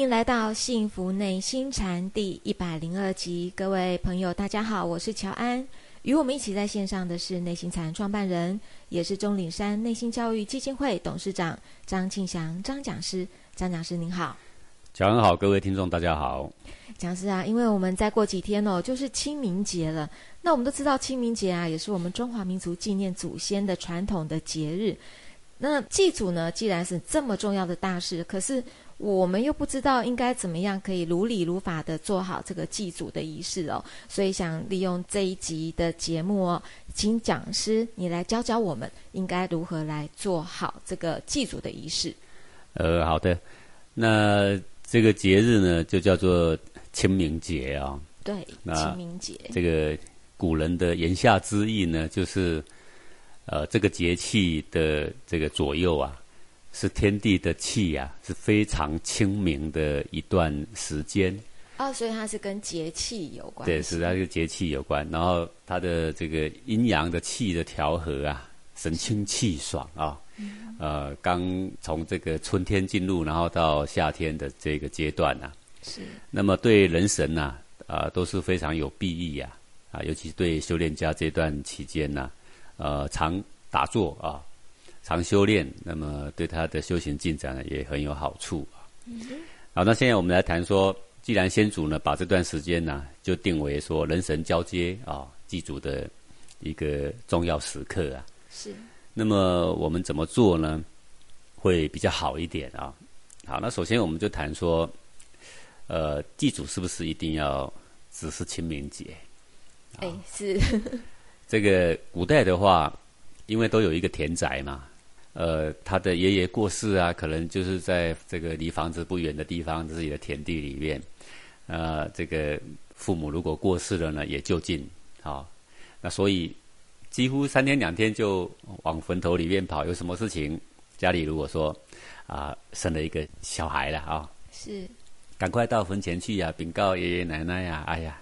欢迎来到《幸福内心禅》第一百零二集，各位朋友，大家好，我是乔安。与我们一起在线上的是内心禅创办人，也是钟岭山内心教育基金会董事长张庆祥张讲师。张讲师您好，乔安好，各位听众大家好。讲师啊，因为我们再过几天哦，就是清明节了。那我们都知道清明节啊，也是我们中华民族纪念祖先的传统的节日。那祭祖呢，既然是这么重要的大事，可是。我们又不知道应该怎么样可以如理如法的做好这个祭祖的仪式哦，所以想利用这一集的节目哦，请讲师你来教教我们应该如何来做好这个祭祖的仪式。呃，好的，那这个节日呢就叫做清明节啊。对，清明节。这个古人的言下之意呢，就是呃这个节气的这个左右啊。是天地的气呀，是非常清明的一段时间。哦，所以它是跟节气有关。对，是它跟节气有关。然后它的这个阴阳的气的调和啊，神清气爽啊。呃，刚从这个春天进入，然后到夏天的这个阶段呐。是。那么对人神呐，啊，都是非常有裨益呀。啊，尤其对修炼家这段期间呐，呃，常打坐啊。常修炼，那么对他的修行进展呢也很有好处啊。好，那现在我们来谈说，既然先祖呢把这段时间呢就定为说人神交接啊祭祖的一个重要时刻啊。是。那么我们怎么做呢？会比较好一点啊。好，那首先我们就谈说，呃，祭祖是不是一定要只是清明节？哎，是。这个古代的话，因为都有一个田宅嘛。呃，他的爷爷过世啊，可能就是在这个离房子不远的地方自己的田地里面。呃，这个父母如果过世了呢，也就近啊。那所以几乎三天两天就往坟头里面跑。有什么事情，家里如果说啊生了一个小孩了啊，是赶快到坟前去呀，禀告爷爷奶奶呀。哎呀，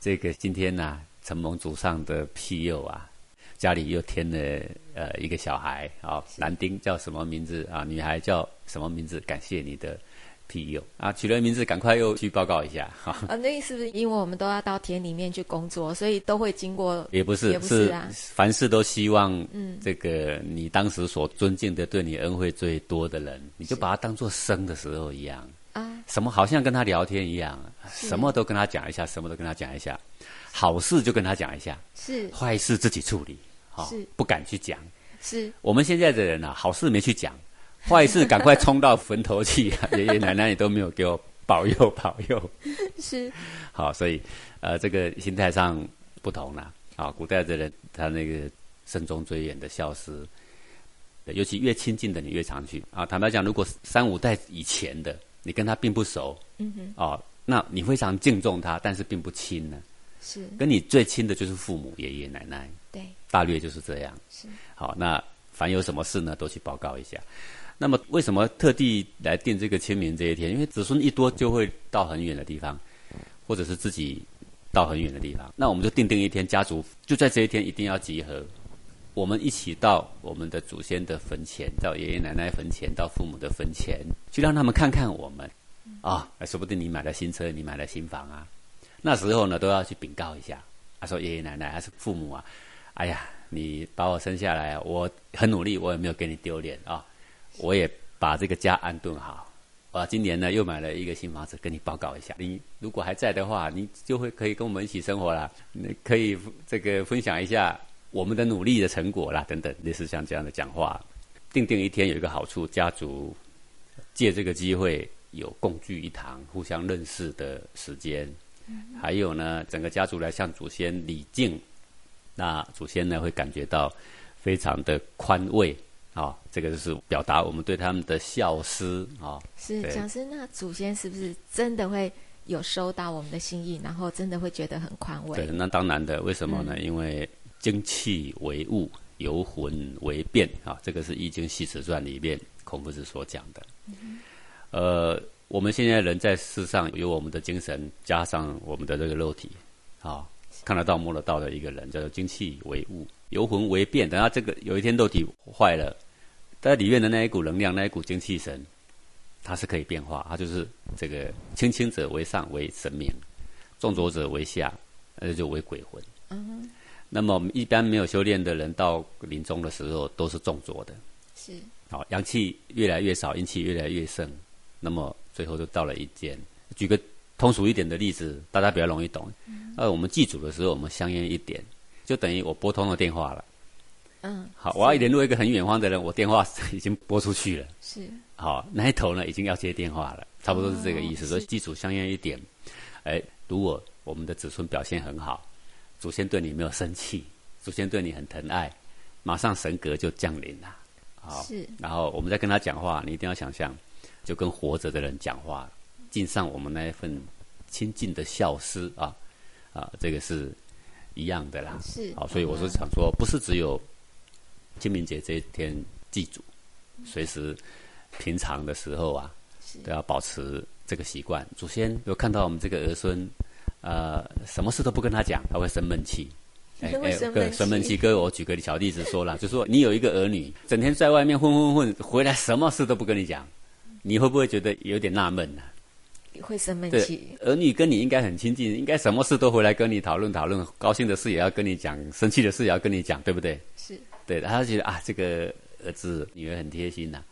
这个今天呐，承蒙祖上的庇佑啊。家里又添了呃一个小孩啊，男丁叫什么名字啊？女孩叫什么名字？感谢你的庇佑啊！取了名字，赶快又去报告一下哈。啊，那是不是因为我们都要到田里面去工作，所以都会经过？也不是，也不是凡事都希望嗯，这个你当时所尊敬的、对你恩惠最多的人，你就把他当做生的时候一样啊，什么好像跟他聊天一样，什么都跟他讲一下，什么都跟他讲一下，好事就跟他讲一下，是坏事自己处理。是不敢去讲，是我们现在的人啊，好事没去讲，坏事 赶快冲到坟头去，爷爷奶奶也都没有给我保佑保佑，是好，所以呃，这个心态上不同了啊。古代的人他那个慎终追远的孝思，尤其越亲近的你越常去啊。坦白讲，如果三五代以前的你跟他并不熟，嗯哼，哦，那你非常敬重他，但是并不亲呢。是跟你最亲的就是父母爷爷奶奶。对，大略就是这样。是好，那凡有什么事呢，都去报告一下。那么，为什么特地来定这个清明这一天？因为子孙一多，就会到很远的地方，或者是自己到很远的地方。那我们就定定一天，家族就在这一天一定要集合，我们一起到我们的祖先的坟前，到爷爷奶奶坟前，到父母的坟前，去让他们看看我们。啊，说不定你买了新车，你买了新房啊，那时候呢，都要去禀告一下。他说：“爷爷奶奶还是父母啊？哎呀，你把我生下来，我很努力，我也没有给你丢脸啊！我也把这个家安顿好。啊，今年呢又买了一个新房子，跟你报告一下。你如果还在的话，你就会可以跟我们一起生活了。你可以这个分享一下我们的努力的成果啦，等等，类似像这样的讲话。定定一天有一个好处，家族借这个机会有共聚一堂、互相认识的时间。”还有呢，整个家族来向祖先礼敬，那祖先呢会感觉到非常的宽慰啊，这个就是表达我们对他们的孝思啊。是讲师，那祖先是不是真的会有收到我们的心意，然后真的会觉得很宽慰？对，那当然的，为什么呢？因为精气为物，游魂为变啊，这个是《易经系辞传》里面孔夫子所讲的。呃。我们现在人在世上有我们的精神，加上我们的这个肉体，啊，看得到摸得到的一个人，叫做精气为物，游魂为变。等下这个有一天肉体坏了，在里面的那一股能量，那一股精气神，它是可以变化，它就是这个轻轻者为上为神明，重浊者为下，那就为鬼魂。嗯，那么我们一般没有修炼的人，到临终的时候都是重浊的。是。好，阳气越来越少，阴气越来越盛，那么最后就到了一间。举个通俗一点的例子，大家比较容易懂。呃，我们祭祖的时候，我们香烟一点，就等于我拨通了电话了。嗯。好，我要联络一个很远方的人，我电话 已经拨出去了。是。好，那一头呢已经要接电话了，差不多是这个意思。所以祭祖香烟一点，哎，如果我们的子孙表现很好，祖先对你没有生气，祖先对你很疼爱，马上神格就降临了。好，是。然后我们在跟他讲话，你一定要想象，就跟活着的人讲话，敬上我们那一份亲近的孝思啊，啊，这个是一样的啦。是。好，所以我是想说，不是只有清明节这一天祭祖，随时平常的时候啊，都要保持这个习惯。祖先有看到我们这个儿孙，呃，什么事都不跟他讲，他会生闷气。哎 哎，生闷气哥，我举个小例子说了，就说你有一个儿女，整天在外面混混混，回来什么事都不跟你讲，你会不会觉得有点纳闷呢？会生闷气。儿女跟你应该很亲近，应该什么事都回来跟你讨论讨论，高兴的事也要跟你讲，生气的事也要跟你讲，对不对？是。对，他觉得啊，这个儿子女儿很贴心呐，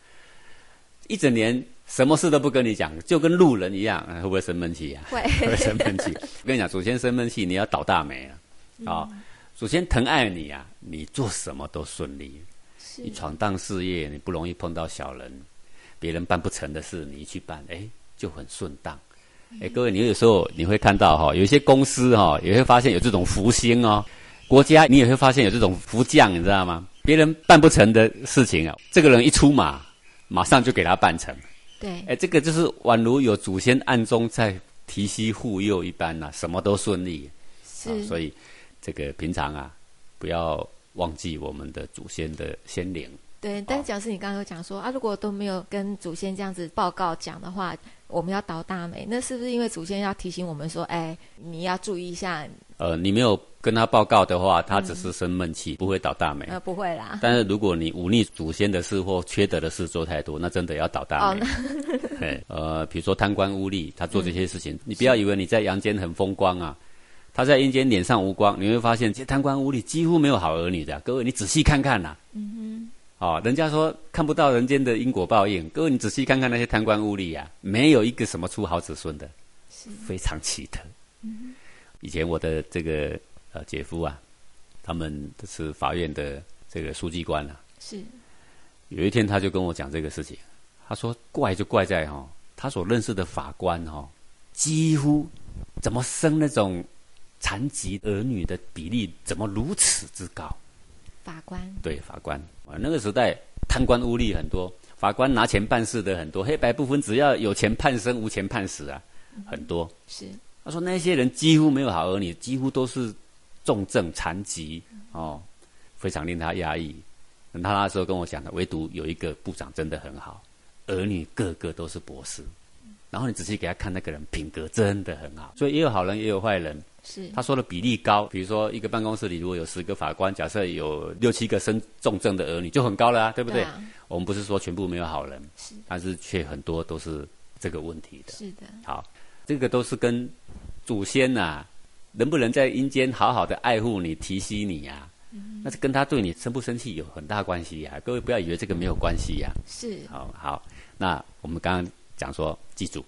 一整年什么事都不跟你讲，就跟路人一样，会不会生闷气呀？会，会生闷气。我跟你讲，祖先生闷气，你要倒大霉了啊。祖先疼爱你啊，你做什么都顺利。你闯荡事业，你不容易碰到小人，别人办不成的事，你去办，哎，就很顺当。哎，各位，你有时候你会看到哈，有一些公司哈，也会发现有这种福星哦。国家你也会发现有这种福将，你知道吗？别人办不成的事情啊，这个人一出马，马上就给他办成。对，哎，这个就是宛如有祖先暗中在提携护佑一般呐，什么都顺利。是，所以。这个平常啊，不要忘记我们的祖先的先灵。对，但是讲师，你刚刚有讲说啊，如果都没有跟祖先这样子报告讲的话，我们要倒大霉，那是不是因为祖先要提醒我们说，哎，你要注意一下？呃，你没有跟他报告的话，他只是生闷气，不会倒大霉。呃，不会啦。但是如果你忤逆祖先的事或缺德的事做太多，那真的要倒大霉。对，呃，比如说贪官污吏，他做这些事情，你不要以为你在阳间很风光啊。他在阴间脸上无光，你会发现这些贪官污吏几乎没有好儿女的。各位，你仔细看看呐。嗯哼。哦，人家说看不到人间的因果报应。各位，你仔细看看那些贪官污吏啊，没有一个什么出好子孙的，非常奇特。嗯以前我的这个呃姐夫啊，他们是法院的这个书记官啊。是。有一天他就跟我讲这个事情，他说怪就怪在哈，他所认识的法官哈，几乎怎么生那种。残疾儿女的比例怎么如此之高？法官对法官啊，那个时代贪官污吏很多，法官拿钱办事的很多，黑白不分，只要有钱判生，无钱判死啊，很多。是他说那些人几乎没有好儿女，几乎都是重症残疾哦，非常令他压抑。他那时候跟我讲的，唯独有一个部长真的很好，儿女个个都是博士。然后你仔细给他看那个人品格真的很好，所以也有好人也有坏人。是他说的比例高，比如说一个办公室里如果有十个法官，假设有六七个生重症的儿女，就很高了啊，对不对？我们不是说全部没有好人，是，但是却很多都是这个问题的。是的。好，这个都是跟祖先呐，能不能在阴间好好的爱护你、提携你呀？那是跟他对你生不生气有很大关系呀。各位不要以为这个没有关系呀。是。好好，那我们刚刚讲说，记住，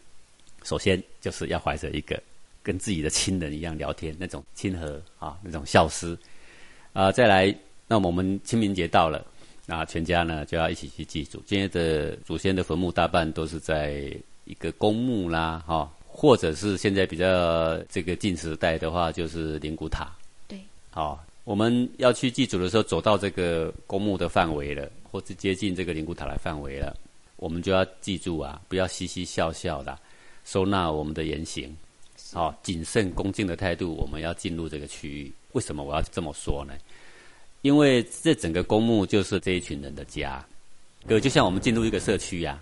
首先就是要怀着一个。跟自己的亲人一样聊天，那种亲和啊，那种孝思啊，再来，那我们清明节到了，那全家呢就要一起去祭祖。今天的祖先的坟墓大半都是在一个公墓啦，哈，或者是现在比较这个近时代的话，就是灵骨塔。对，好，我们要去祭祖的时候，走到这个公墓的范围了，或是接近这个灵骨塔的范围了，我们就要记住啊，不要嘻嘻笑笑的，收纳我们的言行。好，谨慎恭敬的态度，我们要进入这个区域。为什么我要这么说呢？因为这整个公墓就是这一群人的家，哥就像我们进入一个社区呀，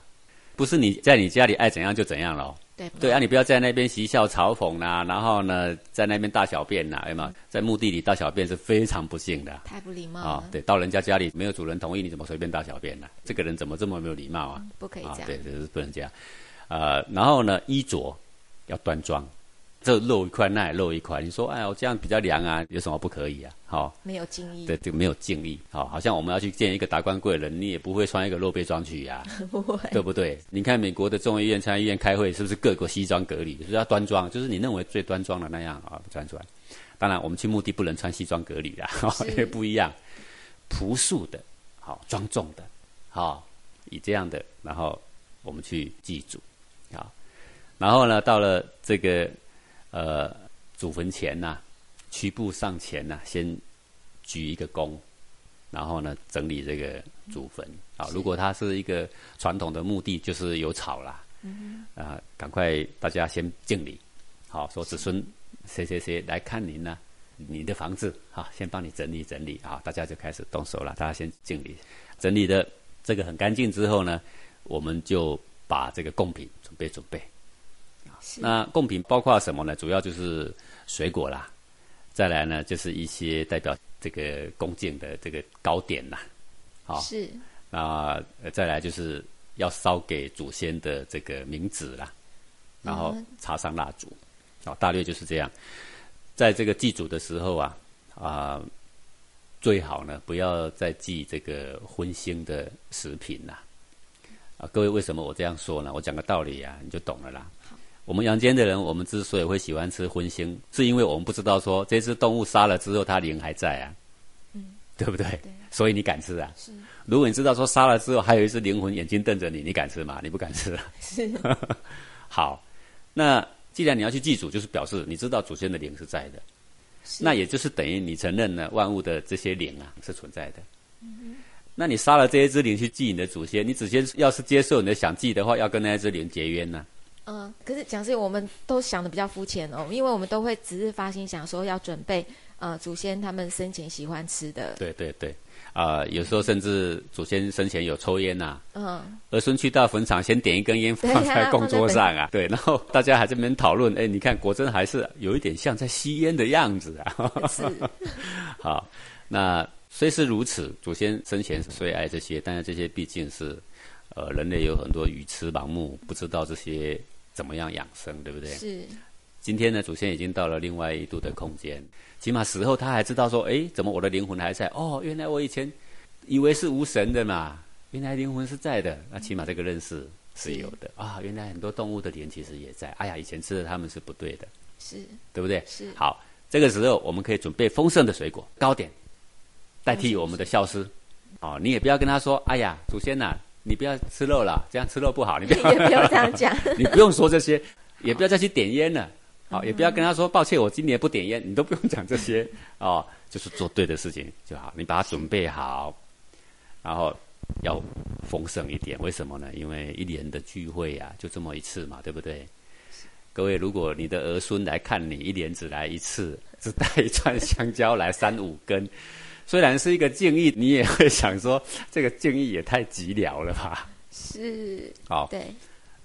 不是你在你家里爱怎样就怎样了。对对啊，你不要在那边嬉笑嘲讽啦、然后呢，在那边大小便呐、有没有？在墓地里大小便是非常不幸的太不礼貌啊、了，对，到人家家里没有主人同意，你怎么随便大小便呢、这个人怎么这么没有礼貌啊？啊，不可以这样。对，这是不能这样。呃，然后呢，衣着要端庄，这露一块那也露一块。你说，哎，我这样比较凉啊，有什么不可以啊？好、没有敬意，对，这个没有敬意，好、好像我们要去见一个达官贵人，你也不会穿一个露背装去呀、不会，对不对？你看美国的众议院、参议院开会，是不是各个西装革履，就是要端庄，就是你认为最端庄的那样啊，穿出来。当然，我们去墓地不能穿西装革履啦，是因为不一样，朴素的，好、庄重的，好、以这样的，然后我们去祭祖，好，然后呢，到了这个呃祖坟前呐、屈步上前呐、先举一个躬，然后呢整理这个祖坟。啊。如果它是一个传统的墓地，就是有草啦，啊，赶快大家先敬礼，好，说子孙谁谁谁来看您呢、你的房子好，先帮你整理整理。啊，大家就开始动手了，大家先敬礼，整理的这个很干净之后呢，我们就把这个贡品准备准备。是那贡品包括什么呢？主要就是水果啦，再来呢就是一些代表这个恭敬的这个糕点啦，好，是那呃再来就是要烧给祖先的这个冥纸啦，然后嗯插上蜡烛，好，大略就是这样。在这个祭祖的时候啊，啊、最好呢不要再祭这个荤腥的食品啦。啊，各位为什么我这样说呢？我讲个道理啊，你就懂了啦。我们阳间的人，我们之所以会喜欢吃荤腥，是因为我们不知道说这只动物杀了之后，它灵还在啊，嗯，对不对？对所以你敢吃啊？是如果你知道说杀了之后还有一只灵魂眼睛瞪着你，你敢吃吗？你不敢吃。是 好，那既然你要去祭祖，就是表示你知道祖先的灵是在的，是那也就是等于你承认了万物的这些灵啊是存在的。那你杀了这一只灵去祭你的祖先，你祖先要是接受你的想祭的话，要跟那一只灵结冤呢、嗯，可是讲师，我们都想的比较肤浅哦，因为我们都会只是发心想说要准备呃祖先他们生前喜欢吃的，对对对，啊、有时候甚至祖先生前有抽烟呐、嗯，儿孙去到坟场，先点一根烟放在供桌上啊，对，然后大家还在那边讨论，哎，你看果真还是有一点像在吸烟的样子啊。是。好，那虽是如此，祖先生前虽爱这些，但是这些毕竟是，呃，人类有很多愚痴盲目，不知道这些怎么样养生，对不对？是今天呢，祖先已经到了另外一度的空间，起码死后他还知道说，哎，怎么我的灵魂还在？哦，原来我以前以为是无神的嘛，原来灵魂是在的。那起码这个认识是有的啊，原来很多动物的灵其实也在。哎呀，以前吃的它们是不对的，是对不对？是好，这个时候我们可以准备丰盛的水果糕点，代替我们的孝思。哦，你也不要跟他说，哎呀，祖先呐、你不要吃肉了，这样吃肉不好。你不要 也不要这样讲，你不用说这些，也不要再去点烟了。嗯好、也不要跟他说抱歉，我今年不点烟，你都不用讲这些 哦，就是做对的事情就好。你把它准备好，然后要丰盛一点。为什么呢？因为一年的聚会呀、就这么一次嘛，对不对？各位，如果你的儿孙来看你，一年只来一次，只带一串香蕉来三五根，虽然是一个敬意，你也会想说，这个敬意也太寂寥了吧？是好、对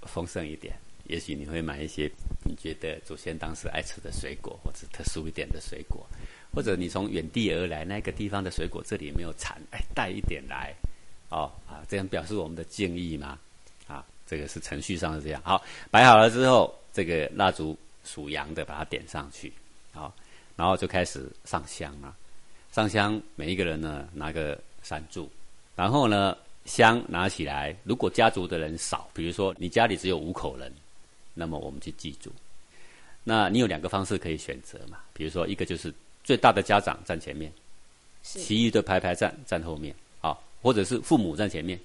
丰盛一点，也许你会买一些你觉得祖先当时爱吃的水果，或者特殊一点的水果，或者你从远地而来那个地方的水果这里没有产，哎，带一点来，哦啊，这样表示我们的敬意嘛，啊，这个是程序上是这样。好，摆好了之后，这个蜡烛属阳的把它点上去，好，然后就开始上香了。上香，每一个人呢拿个三柱，然后呢香拿起来，如果家族的人少，比如说你家里只有五口人，那么我们去记住。那你有两个方式可以选择嘛，比如说一个就是最大的家长站前面，其余的排排站站后面，啊，或者是父母站前面，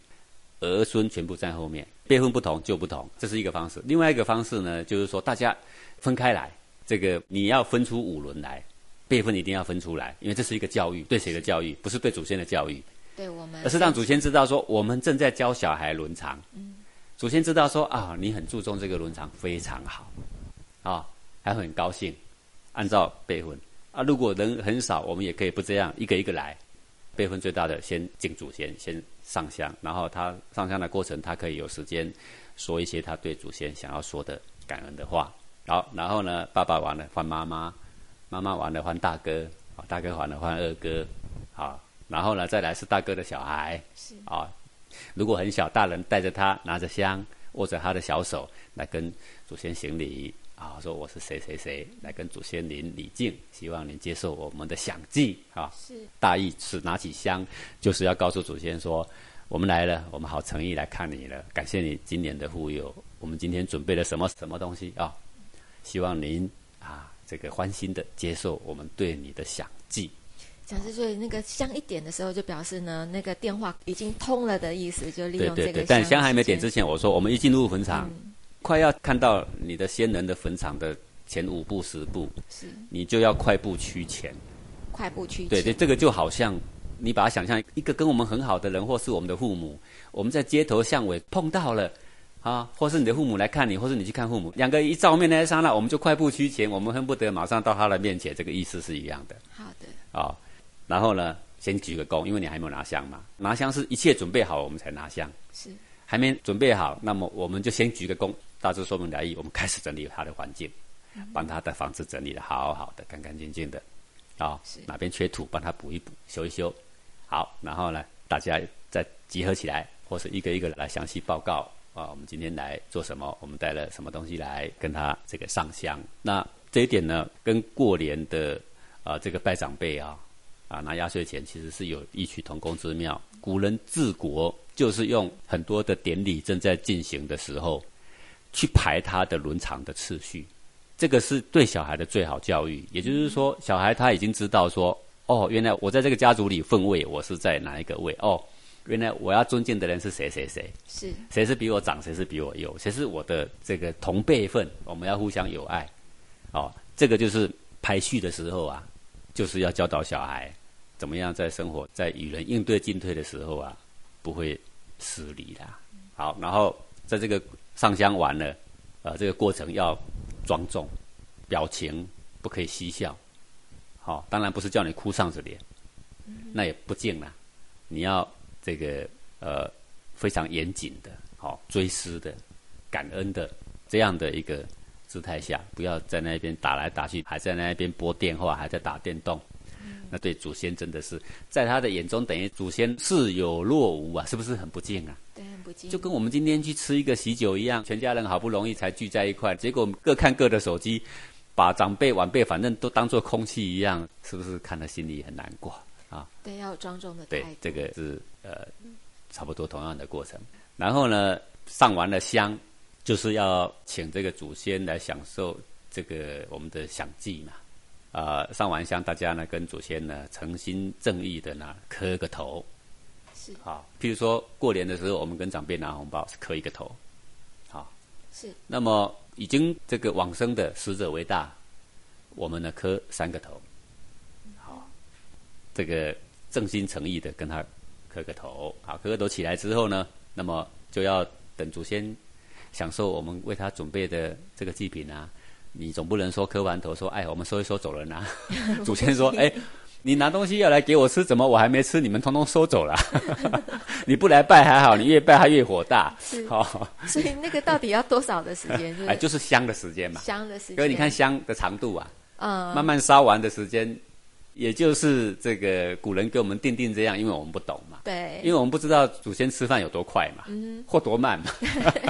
儿孙全部站后面，辈分不同就不同，这是一个方式。另外一个方式呢，就是说大家分开来，这个你要分出五轮来，辈分一定要分出来，因为这是一个教育，对谁的教育？不是对祖先的教育，对我们而是让祖先知道说，我们正在教小孩伦常。祖先知道说啊，你很注重这个伦常，非常好，啊，还很高兴，按照辈分啊。如果人很少，我们也可以不这样，一个一个来。辈分最大的先敬祖先，先上香，然后他上香的过程，他可以有时间说一些他对祖先想要说的感恩的话。好，然后呢，爸爸完了换妈妈，妈妈完了换大哥，啊，大哥完了换二哥，好，然后呢，再来是大哥的小孩，是啊，如果很小，大人带着他拿着香，握着他的小手来跟祖先行礼，啊，说我是谁谁谁，来跟祖先您礼敬，希望您接受我们的享祭，啊，是大意是拿起香，就是要告诉祖先说，我们来了，我们好诚意来看你了，感谢你今年的护佑，我们今天准备了什么什么东西啊？希望您啊，这个欢心的接受我们对你的想祭。讲是所以那个香一点的时候，就表示呢，那个电话已经通了的意思，就利用这个对对对，但香还没点之前，我说我们一进入坟场，嗯快要看到你的先人的坟场的前五步十步，是你就要快步趋前。快步趋前对对，前这个就好像你把它想象一个跟我们很好的人，或是我们的父母，我们在街头巷尾碰到了。啊，或是你的父母来看你，或是你去看父母，两个一照面那一刹那，我们就快步趋前，我们恨不得马上到他的面前，这个意思是一样的。好的，啊、然后呢，先鞠个躬，因为你还没有拿香嘛，拿香是一切准备好我们才拿香，是。还没准备好，那么我们就先鞠个躬，大致说明来意，我们开始整理他的环境，帮他的房子整理的好好的、干干净净的，啊、是。哪边缺土帮他补一补、修一修，好，然后呢，大家再集合起来，或是一个一个来详细报告啊，我们今天来做什么？我们带了什么东西来跟他这个上香？那这一点呢，跟过年的啊这个拜长辈啊啊拿压岁钱其实是有异曲同工之妙。古人治国就是用很多的典礼正在进行的时候，去排他的伦常的次序。这个是对小孩的最好教育，也就是说，小孩他已经知道说，哦，原来我在这个家族里分位，我是在哪一个位？哦，原来我要尊敬的人是谁谁谁，是谁是比我长，谁是比我幼，谁是我的这个同辈份，我们要互相友爱。哦，这个就是排序的时候啊，就是要教导小孩怎么样在生活，在与人应对进退的时候啊，不会失礼啦。好，然后在这个上香完了，呃，这个过程要庄重，表情不可以嬉笑。好、当然不是叫你哭丧着脸，那也不敬啦。你要这个呃非常严谨的、好、追思的、感恩的这样的一个姿态下，不要在那边打来打去，还在那边拨电话，还在打电动。那对祖先真的是，在他的眼中等于祖先似有若无啊，是不是很不敬啊？对很不敬，就跟我们今天去吃一个喜酒一样，全家人好不容易才聚在一块，结果各看各的手机，把长辈晚辈反正都当做空气一样，是不是看了心里很难过啊？对要有庄重的态对，，这个是呃差不多同样的过程。然后呢，上完了香，就是要请这个祖先来享受这个我们的享祭嘛。啊、上完香，大家呢跟祖先呢诚心正义的呢磕个头，是。好，譬如说过年的时候，我们跟长辈拿红包是磕一个头，好，是。那么已经这个往生的死者为大，我们呢磕三个头，好，这个正心诚意的跟他磕个头，好，磕个头起来之后呢，那么就要等祖先享受我们为他准备的这个祭品啊。你总不能说磕完头说，哎，我们收一收走人啊。祖先说，哎，你拿东西要来给我吃，怎么我还没吃，你们通通收走了？你不来拜还好，你越拜他越火大。是好、所以那个到底要多少的时间？就哎，就是香的时间嘛。香的时间。因为你看香的长度啊，嗯，慢慢烧完的时间，也就是这个古人给我们定定这样，因为我们不懂嘛，对，因为我们不知道祖先吃饭有多快嘛，或多慢嘛，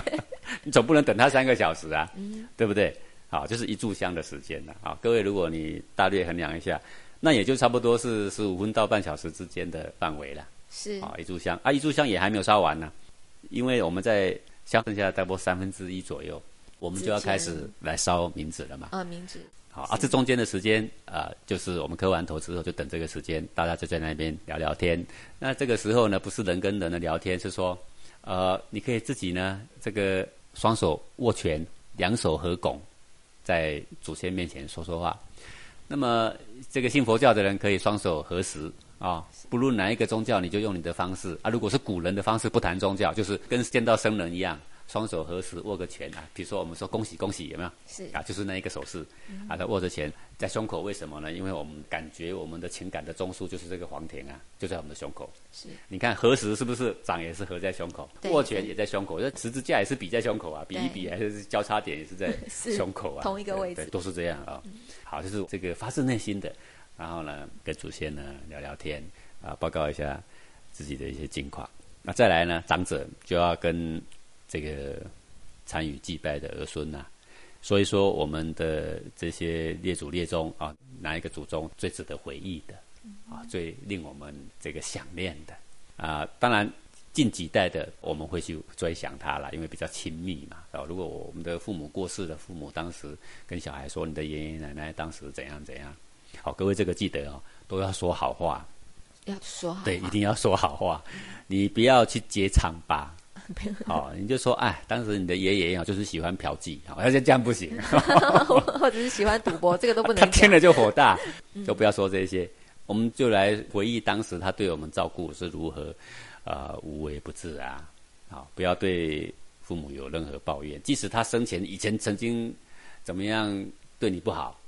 你总不能等他三个小时啊，对不对？好，就是一炷香的时间了。好，各位，如果你大略衡量一下，那也就差不多是十五分到半小时之间的范围了。是。啊，一炷香。啊，一炷香也还没有烧完呢，因为我们在香剩下大概三分之一左右，我们就要开始来烧冥纸了嘛。呃名字好啊，这中间的时间啊、就是我们磕完头之后，就等这个时间，大家就在那边聊聊天。那这个时候呢，不是人跟人的聊天，是说，呃，你可以自己呢，这个双手握拳，两手合拱，在祖先面前说说话。那么这个信佛教的人可以双手合十啊，不论哪一个宗教，你就用你的方式啊。如果是古人的方式，不谈宗教，就是跟见到生人一样，双手合十握个拳啊，比如说我们说恭喜恭喜，有没有？是。啊，就是那一个手势，啊，他握着拳。在胸口，为什么呢？因为我们感觉我们的情感的中枢就是这个黄庭啊，就在我们的胸口。是，你看合十是不是掌也是合在胸口，握拳也在胸口，这十字架也是比在胸口啊，比一比还是交叉点也是在 胸口啊，同一个位置。对，对都是这样啊。好，就是这个发自内心的，然后呢，跟祖先呢聊聊天啊，报告一下自己的一些近况。那再来呢，长者就要跟这个参与祭拜的儿孙呐、所以说我们的这些列祖列宗啊，哪一个祖宗最值得回忆的啊，最令我们这个想念的啊？当然，近几代的我们会去追想他了，因为比较亲密嘛。啊，如果我们的父母过世的，父母当时跟小孩说你的爷爷奶奶当时怎样怎样，好，各位这个记得哦，都要说好话，要说好对，一定要说好话，你不要去揭疮疤。好，你就说，哎，当时你的爷爷啊，就是喜欢嫖妓，好，而 且这样不行，或者是喜欢赌博，这个都不他能他。听了就火大，就不要说这些。我们就来回忆当时他对我们照顾是如何，呃，无微不至啊，好，不要对父母有任何抱怨，即使他生前以前曾经怎么样对你不好，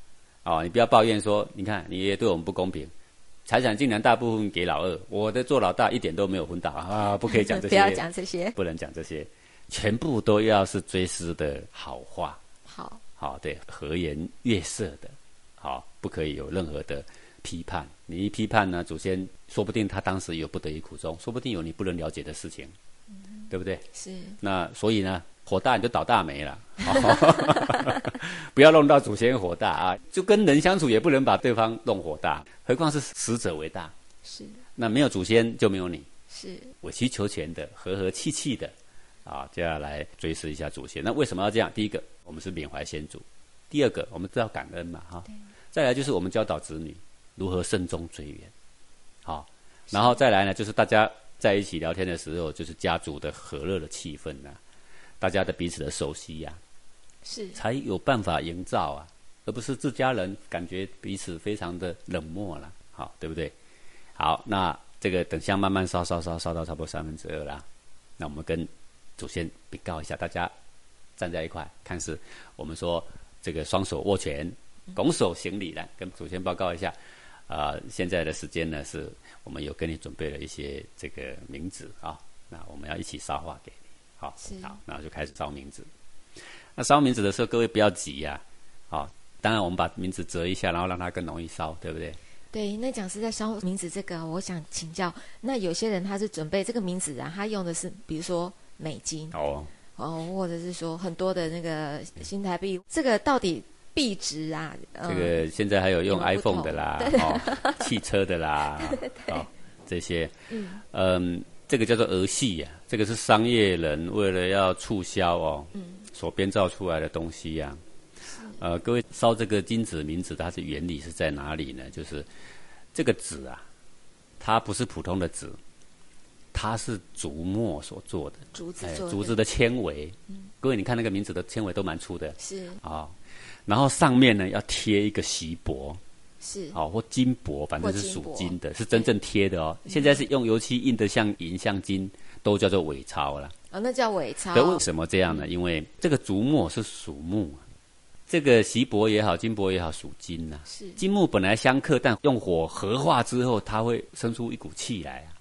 哦，你不要抱怨说，你看你爷爷对我们不公平。财产竟然大部分给老二，我的做老大一点都没有分到 啊！不可以讲这些，不要讲这些。不能讲这些，全部都要是追思的好话，好，好对，和颜悦色的，好，不可以有任何的批判。你一批判呢，祖先说不定他当时有不得已苦衷，说不定有你不能了解的事情，对不对？是那所以呢，火大你就倒大霉了，不要弄到祖先火大啊！就跟人相处也不能把对方弄火大，何况是死者为大。是那没有祖先就没有你，是，委曲求全的、和和气气的，啊，接下来追思一下祖先。那为什么要这样？第一个，我们是缅怀先祖；第二个，我们知道感恩嘛，哈。再来就是我们教导子女如何慎终追远，好，然后再来呢，就是大家在一起聊天的时候，就是家族的和乐的气氛呐、大家的彼此的熟悉呀、是才有办法营造啊，而不是自家人感觉彼此非常的冷漠了，好，对不对？好，那这个等香慢慢烧烧烧烧到差不多三分之二啦，那我们跟祖先禀告一下，大家站在一块，看是我们说这个双手握拳，拱手行礼来跟祖先报告一下。啊、现在的时间呢，是我们有跟你准备了一些这个名字啊，那我们要一起烧化给你，好然后，就开始烧名字。那烧名字的时候，各位不要急呀、好，当然我们把名字折一下，然后让它更容易烧，对不对？对。那讲师在烧名字这个，我想请教，那有些人他是准备这个名字啊，他用的是比如说美金哦，哦，或者是说很多的那个新台币，这个到底币值啊？呃这个现在还有用 iPhone 的啦，哦，汽车的啦，哦，这些，嗯，这个叫做儿戏呀、这个是商业人为了要促销哦，嗯所编造出来的东西呀、呃，各位烧这个金子名字，它的原理是在哪里呢？就是这个纸啊，它不是普通的纸，它是竹墨所做的，哎竹子做的。竹子的纤维。各位，你看那个名字的纤维都蛮粗的。是。啊、然后上面呢要贴一个锡箔，是。好、或金箔，反正是属金的，是真正贴的哦。现在是用油漆印的像银像金，都叫做伪钞了。哦，那叫伪钞。可为什么这样呢？因为这个竹墨是属木，这个锡箔也好，金箔也好，属金呐、是。金木本来相克，但用火合化之后，它会生出一股气来啊。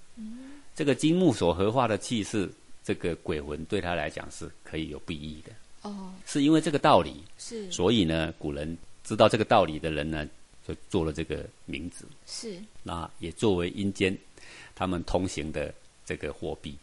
这个金木所合化的气是这个鬼魂对他来讲是可以有裨益的，哦，是因为这个道理，是。所以呢，古人知道这个道理的人呢，就做了这个名字，是。那也作为阴间他们通行的这个货币。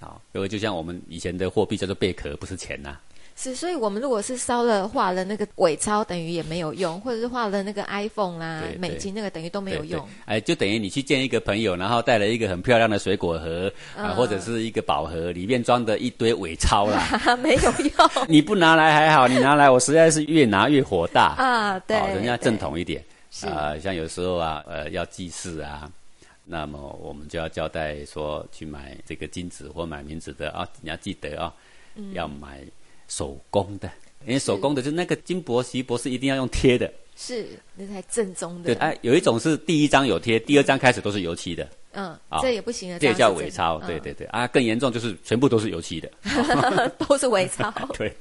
好，因为就像我们以前的货币叫做贝壳，不是钱呐、是，所以我们如果是烧了画了那个伪钞，等于也没有用，或者是画了那个 iPhone 啦对、对。美金那个，等于都没有用。哎，就等于你去见一个朋友，然后带了一个很漂亮的水果盒啊、嗯。或者是一个宝盒，里面装的一堆伪钞啦。没有用。你不拿来还好，你拿来我实在是越拿越火大。啊，对，好，人家正统一点是。啊、像有时候啊，呃，要祭祀啊，那么我们就要交代说去买这个金子或买冥纸的啊，你要记得啊，嗯。要买手工的，因为手工的就是那个金箔、锡箔是一定要用贴的。是那才正宗的。对，哎、有一种是第一张有贴，第二张开始都是油漆的。嗯，啊这也不行了，这也叫伪钞，真对对对。啊，更严重就是全部都是油漆的，嗯 都是伪钞。对，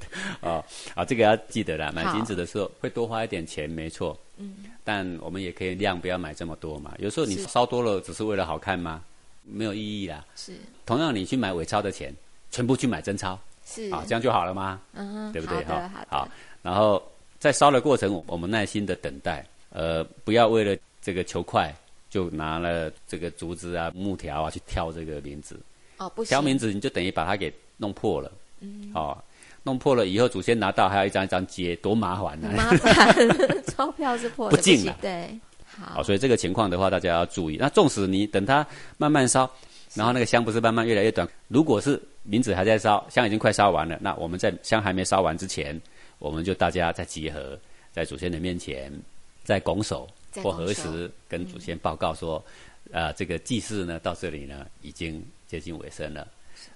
哦，啊，这个要记得啦，买金子的时候会多花一点钱，没错，嗯，但我们也可以量不要买这么多嘛，有时候你烧多了只是为了好看吗？没有意义啦。是同样，你去买伪钞的钱，全部去买真钞，是啊，这样就好了吗？嗯哼，对不对？好的好的，然后在烧的过程，我们耐心的等待，呃，不要为了这个求快，就拿了这个竹子啊、木条啊去挑这个名字。哦不行，挑名字你就等于把它给弄破了，嗯，哦，弄破了以后，祖先拿到还要一张一张接，多麻烦呢、麻烦，钞票是破的，不敬了对，好。好，，所以这个情况的话，大家要注意。那纵使你等它慢慢烧，然后那个香不是慢慢越来越短，如果是名字还在烧，香已经快烧完了，那我们在香还没烧完之前，我们就大家再集合在祖先的面前，再拱手或再拱手。合十，跟祖先报告说，呃，这个祭祀呢到这里呢已经接近尾声了。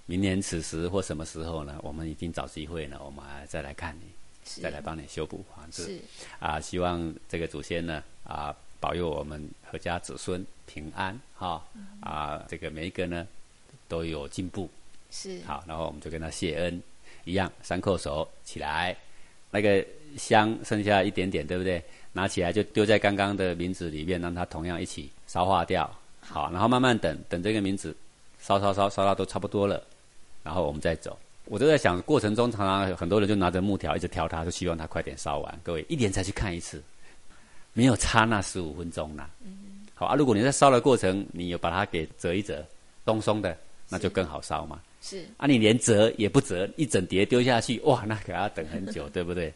明年此时或什么时候呢？我们一定找机会呢，我们还再来看你，再来帮你修补房子。是啊，希望这个祖先呢啊保佑我们阖家子孙平安哈啊，这个每一个呢都有进步。是好，然后我们就跟他谢恩，一样三叩首起来，那个香剩下一点点，对不对？拿起来就丢在刚刚的名字里面，让它同样一起烧化掉。好，然后慢慢等等这个名字烧烧烧烧到都差不多了，然后我们再走。我都在想，过程中常常很多人就拿着木条一直挑它，就希望它快点烧完。各位一年才去看一次，没有差那十五分钟啦。好啊，如果你在烧的过程，你有把它给折一折，松松的，那就更好烧嘛。是啊，你连折也不折，一整叠丢下去，哇，那可要等很久，对不对？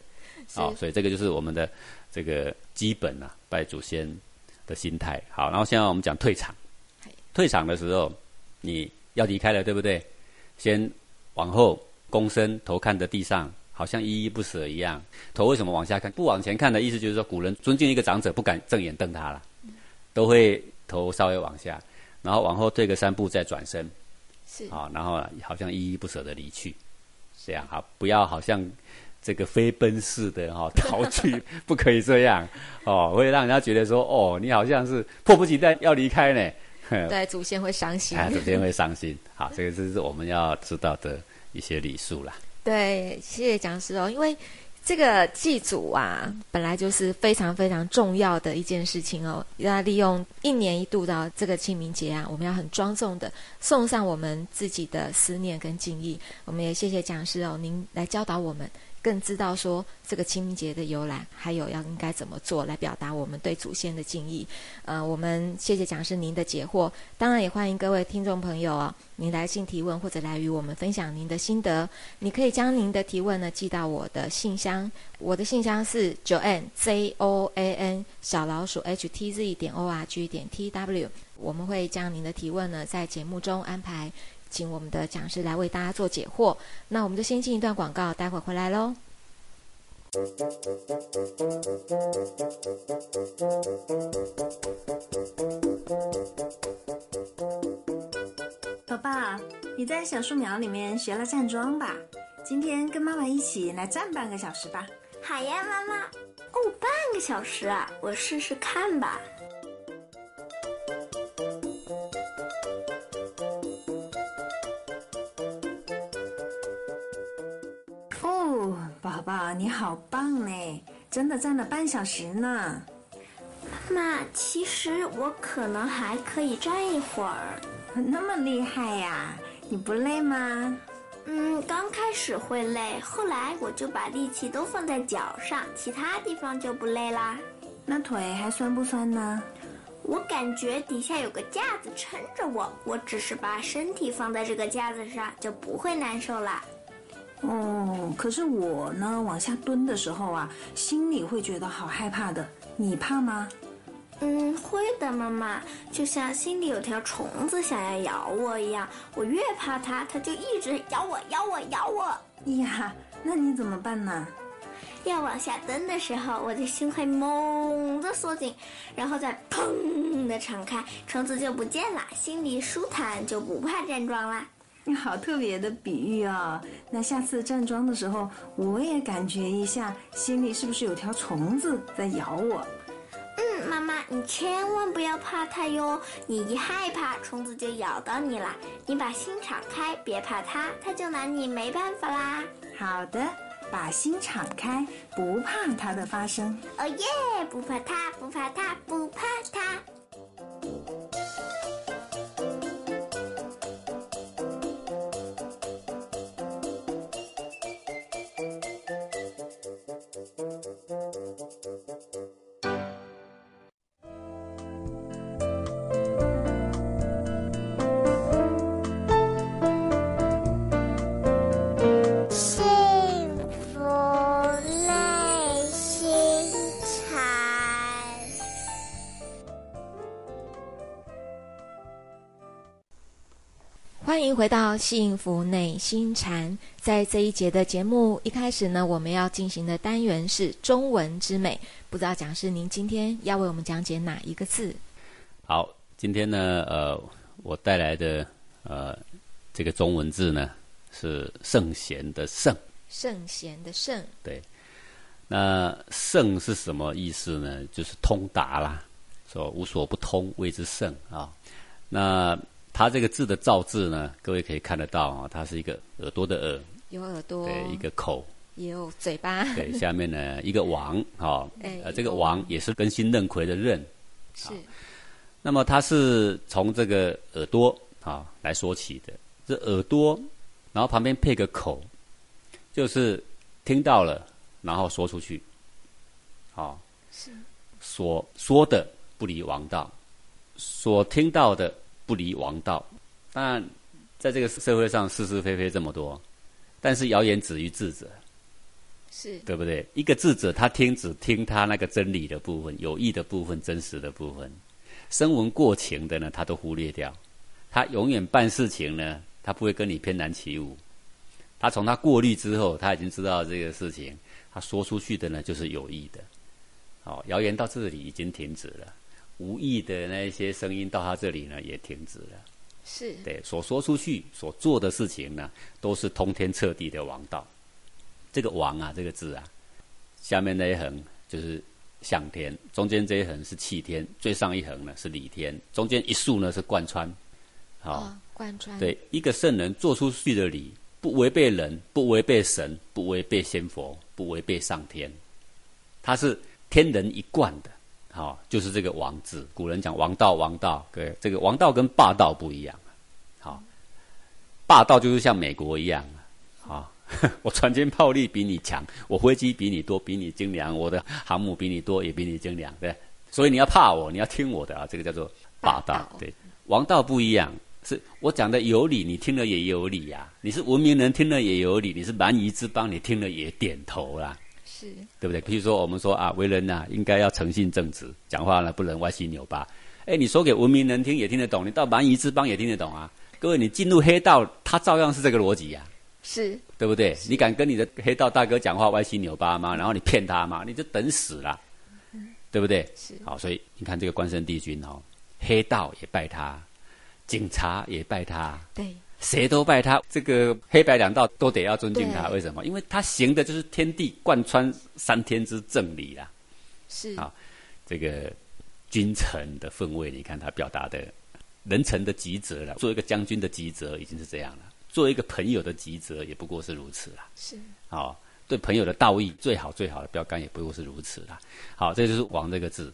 好、所以这个就是我们的这个基本啊，拜祖先的心态。好，然后现在我们讲退场。退场的时候，你要离开了，对不对？先往后躬身，头看着地上，好像依依不舍一样。头为什么往下看？不往前看的意思就是说，古人尊敬一个长者，不敢正眼瞪他了，都会头稍微往下，然后往后退个三步，再转身。是啊，然后好像依依不舍的离去，这样哈，不要好像这个飞奔似的哈、逃去，不可以这样哦，会让人家觉得说哦，你好像是迫不及待要离开呢，哼 对祖先会伤心。哎，首先会伤心。好，这个就是我们要知道的一些礼数啦。对，谢谢讲师哦，因为这个祭祖啊，本来就是非常非常重要的一件事情哦。要利用一年一度的这个清明节啊，我们要很庄重的送上我们自己的思念跟敬意。我们也谢谢讲师哦，您来教导我们，更知道说这个清明节的由来，还有要应该怎么做来表达我们对祖先的敬意。呃，我们谢谢讲师您的解惑，当然也欢迎各位听众朋友啊，您来信提问或者来与我们分享您的心得。你可以将您的提问呢寄到我的信箱，我的信箱是 joanne j o a n 小老鼠 h t z 点 o r g 点 t w，我们会将您的提问呢在节目中安排，请我们的讲师来为大家做解惑。那我们就先进一段广告，待会儿回来喽。宝宝，你在小树苗里面学了站桩吧？今天跟妈妈一起来站半个小时吧。好呀，妈妈。哦，半个小时啊，我试试看吧。宝宝你好棒嘞，真的站了半小时呢。妈妈，其实我可能还可以站一会儿。那么厉害呀？你不累吗？嗯，刚开始会累，后来我就把力气都放在脚上，其他地方就不累啦。那腿还酸不酸呢？我感觉底下有个架子撑着我，我只是把身体放在这个架子上，就不会难受啦。哦，可是我呢，往下蹲的时候啊，心里会觉得好害怕的。你怕吗？嗯，会的，妈妈。就像心里有条虫子想要咬我一样，我越怕它，它就一直咬我，咬我，咬我。呀，那你怎么办呢？要往下蹲的时候，我的心会猛地缩紧，然后再砰的敞开，虫子就不见了，心里舒坦，就不怕站桩啦。你 好特别的比喻哦。那下次站桩的时候，我也感觉一下，心里是不是有条虫子在咬我？嗯，妈妈，你千万不要怕它哟！你一害怕，虫子就咬到你啦。你把心敞开，别怕它，它就拿你没办法啦。好的，把心敞开，不怕它的发生。哦耶！不怕它，不怕它，不怕它。回到幸福内心禅。在这一节的节目一开始呢，我们要进行的单元是中文之美。不知道讲师您今天要为我们讲解哪一个字？好，今天呢，呃，我带来的呃这个中文字呢是圣贤的圣。圣贤的圣，对，那圣是什么意思呢？就是通达啦，说无所不通谓之圣啊。那它这个字的造字呢，各位可以看得到啊，它是一个耳朵的耳，有耳朵，对，一个口，也有嘴巴，对，下面呢 一个王啊，哎呃，这个王王也是根心任魁的任。是。那么它是从这个耳朵啊来说起的，这耳朵，然后旁边配个口，就是听到了，然后说出去，好、是。所说的不离王道，所听到的不离王道。当然，在这个社会上是是非非这么多，但是谣言止于智者，是对不对？一个智者，他听只听他那个真理的部分、有益的部分、真实的部分，声闻过情的呢，他都忽略掉。他永远办事情呢，他不会跟你翩然起舞。他从他过滤之后，他已经知道这个事情，他说出去的呢就是有益的。好、谣言到这里已经停止了，无意的那一些声音到他这里呢也停止了。是，对，所说出去所做的事情呢，都是通天彻地的王道。这个“王”啊，这个字啊，下面那一横就是向天，中间这一横是气天，最上一横呢是理天，中间一竖呢是贯穿。好、哦，贯穿，对，一个圣人做出去的礼，不违背人，不违背神，不违背仙佛，不违背上天，他是天人一贯的。好、就是这个“王”字。古人讲王道，王道，对，这个王道跟霸道不一样。好、霸道就是像美国一样，好、我船坚炮利比你强，我飞机比你多，比你精良，我的航母比你多，也比你精良，对。所以你要怕我，你要听我的啊，这个叫做霸道。霸道对，王道不一样，是我讲的有理，你听了也有理呀、你是文明人，听了也有理；你是蛮夷之邦，你听了也点头啦，是对不对？譬如说，我们说啊，为人呐、应该要诚信正直，讲话呢不能歪七扭八。哎，你说给文明人听也听得懂，你到蛮夷之邦也听得懂啊。各位，你进入黑道，他照样是这个逻辑呀、是对不对？你敢跟你的黑道大哥讲话歪七扭八吗？然后你骗他吗？你就等死啦，对不对？是好，所以你看这个关圣帝君哦，黑道也拜他，警察也拜他，对，谁都拜他。这个黑白两道都得要尊敬他，为什么？因为他行的就是天地贯穿三天之正理啦。是啊这个君臣的分位，你看他表达的人臣的极责了。做一个将军的极责已经是这样了，做一个朋友的极责也不过是如此啦。是啊、对朋友的道义最好最好的标杆也不过是如此啦。好，这就是“王”这个字。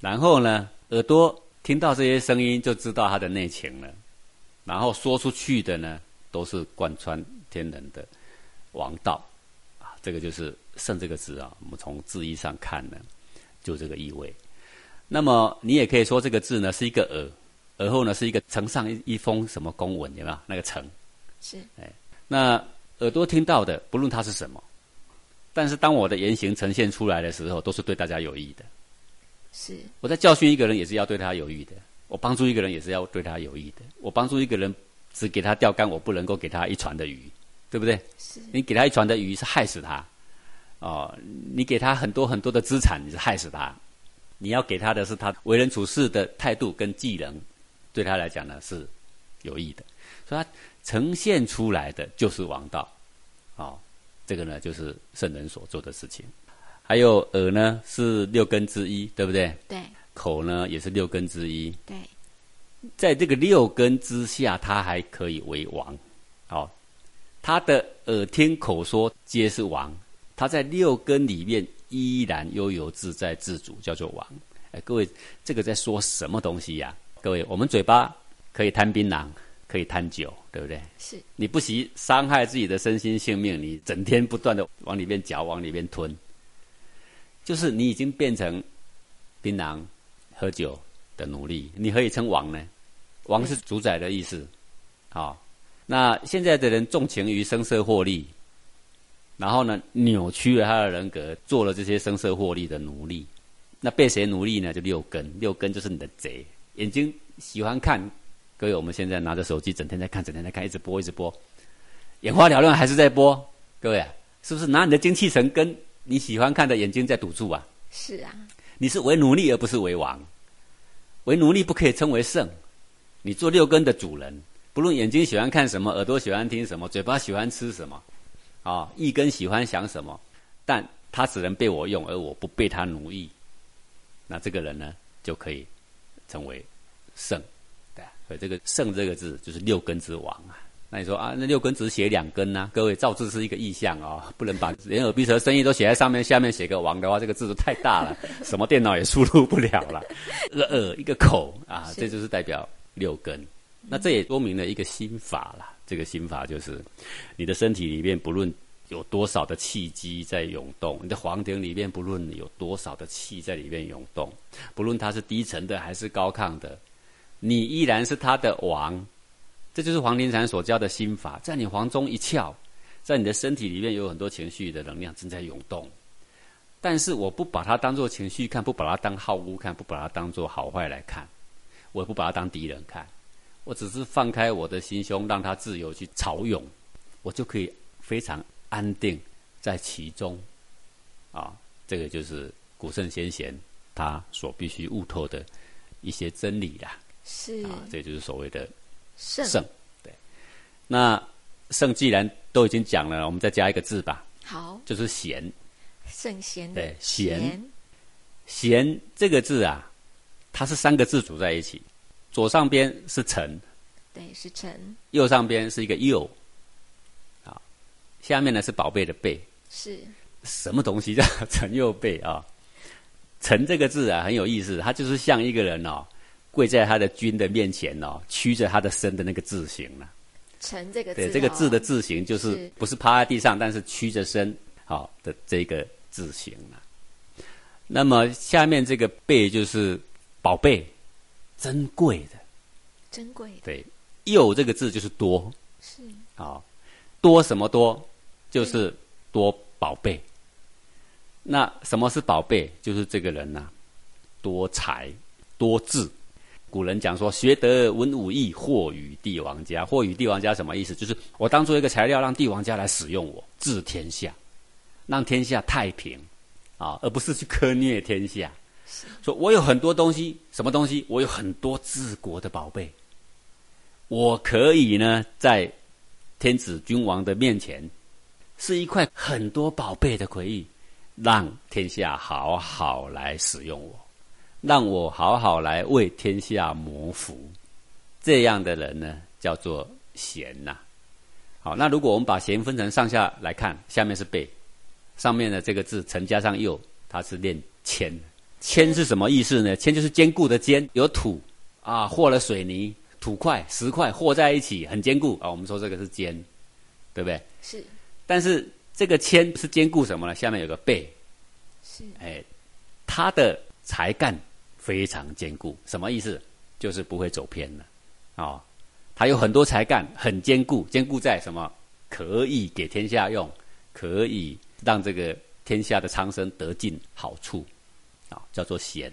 然后呢，耳朵听到这些声音就知道他的内情了，然后说出去的呢，都是贯穿天人的王道啊。这个就是“圣”这个字啊，我们从字义上看呢，就这个意味。那么你也可以说这个字呢是一个耳，而后呢是一个呈上一一封什么公文，有没有？那个呈。是哎那耳朵听到的，不论它是什么，但是当我的言行呈现出来的时候，都是对大家有益的。是我在教训一个人，也是要对他有益的；我帮助一个人，也是要对他有益的。我帮助一个人，只给他钓竿，我不能够给他一船的鱼，对不对？是你给他一船的鱼是害死他，哦，你给他很多很多的资产，你是害死他。你要给他的是他为人处事的态度跟技能，对他来讲呢是有益的。所以他呈现出来的就是王道，哦，这个呢就是圣人所做的事情。还还有耳呢是六根之一，对不对？对口呢也是六根之一，对，在这个六根之下，他还可以为王。好、他的耳听口说皆是王，他在六根里面依然悠游自在自主，叫做王。哎，各位，这个在说什么东西呀、各位，我们嘴巴可以贪槟榔，可以贪酒，对不对？是你不惜伤害自己的身心性命，你整天不断的往里面嚼，往里面吞，就是你已经变成槟榔、喝酒的奴隶。你何以称王呢？王是主宰的意思。好、那现在的人重情于声色获利，然后呢，扭曲了他的人格，做了这些声色获利的奴隶。那被谁奴隶呢？就六根，六根就是你的贼。眼睛喜欢看，各位，我们现在拿着手机，整天在看，整天在看，一直播，一直播，眼花缭乱，还是在播。各位啊，是不是拿你的精气神跟你喜欢看的眼睛在赌注啊？是啊，你是为奴隶而不是为王，为奴隶不可以称为圣。你做六根的主人，不论眼睛喜欢看什么，耳朵喜欢听什么，嘴巴喜欢吃什么，啊，一根喜欢想什么，但他只能被我用，而我不被他奴役。那这个人呢，就可以成为圣，对啊，所以这个“圣”这个字就是六根之王啊。那你说啊，那六根只写两根呐、各位，造字是一个意象哦，不能把连耳鼻舌身意都写在上面，下面写个王的话，这个字就太大了，什么电脑也输入不了了。一个耳，一个口啊，这就是代表六根。那这也说明了一个心法啦。这个心法就是，你的身体里面不论有多少的气机在涌动，你的黄庭里面不论有多少的气在里面涌动，不论它是低沉的还是高亢的，你依然是它的王。这就是黄庭禅所教的心法，在你黄中一窍，在你的身体里面有很多情绪的能量正在涌动，但是我不把它当做情绪看，不把它当好恶看，不把它当做好坏来看，我也不把它当敌人看，我只是放开我的心胸，让它自由去潮涌，我就可以非常安定在其中。啊，这个就是古圣先贤他所必须悟透的一些真理啦。是啊，这就是所谓的圣。圣。对，那圣既然都已经讲了，我们再加一个字吧，好。就是贤。圣贤的对贤。贤。这个字啊，它是三个字组在一起，左上边是臣，对是臣右上边是一个右，啊，下面呢是宝贝的贝。是。什么东西叫 臣右贝啊？臣这个字啊很有意思，它就是像一个人哦，跪在他的君的面前哦，屈着他的身的那个字形了、臣这个字对，这个字的哦字形就是是不是趴在地上，但是屈着身好、的这个字形了。那么下面这个贝就是宝贝，珍贵的。珍贵的对，右这个字就是多是啊、多什么多？就是多宝贝。那什么是宝贝？就是这个人呐、多才多智。古人讲说，学得文武艺，或与帝王家。或与帝王家什么意思？就是我当做一个材料，让帝王家来使用我，治天下，让天下太平啊，而不是去苛虐天下。说我有很多东西，什么东西？我有很多治国的宝贝，我可以呢，在天子君王的面前，是一块很多宝贝的魁玉，让天下好好来使用我，让我好好来为天下谋福。这样的人呢，叫做贤呐、好，那如果我们把贤分成上下来看，下面是贝，上面的这个字臣加上右，它是念谦。谦是什么意思呢？谦就是坚固的坚，有土啊，和了水泥、土块、石块和在一起，很坚固啊。我们说这个是坚，对不对？是但是这个谦是坚固什么呢？下面有个贝，是哎，他的才干非常坚固，什么意思？就是不会走偏了哦。他有很多才干，很坚固，坚固在什么？可以给天下用，可以让这个天下的苍生得尽好处，啊、叫做贤。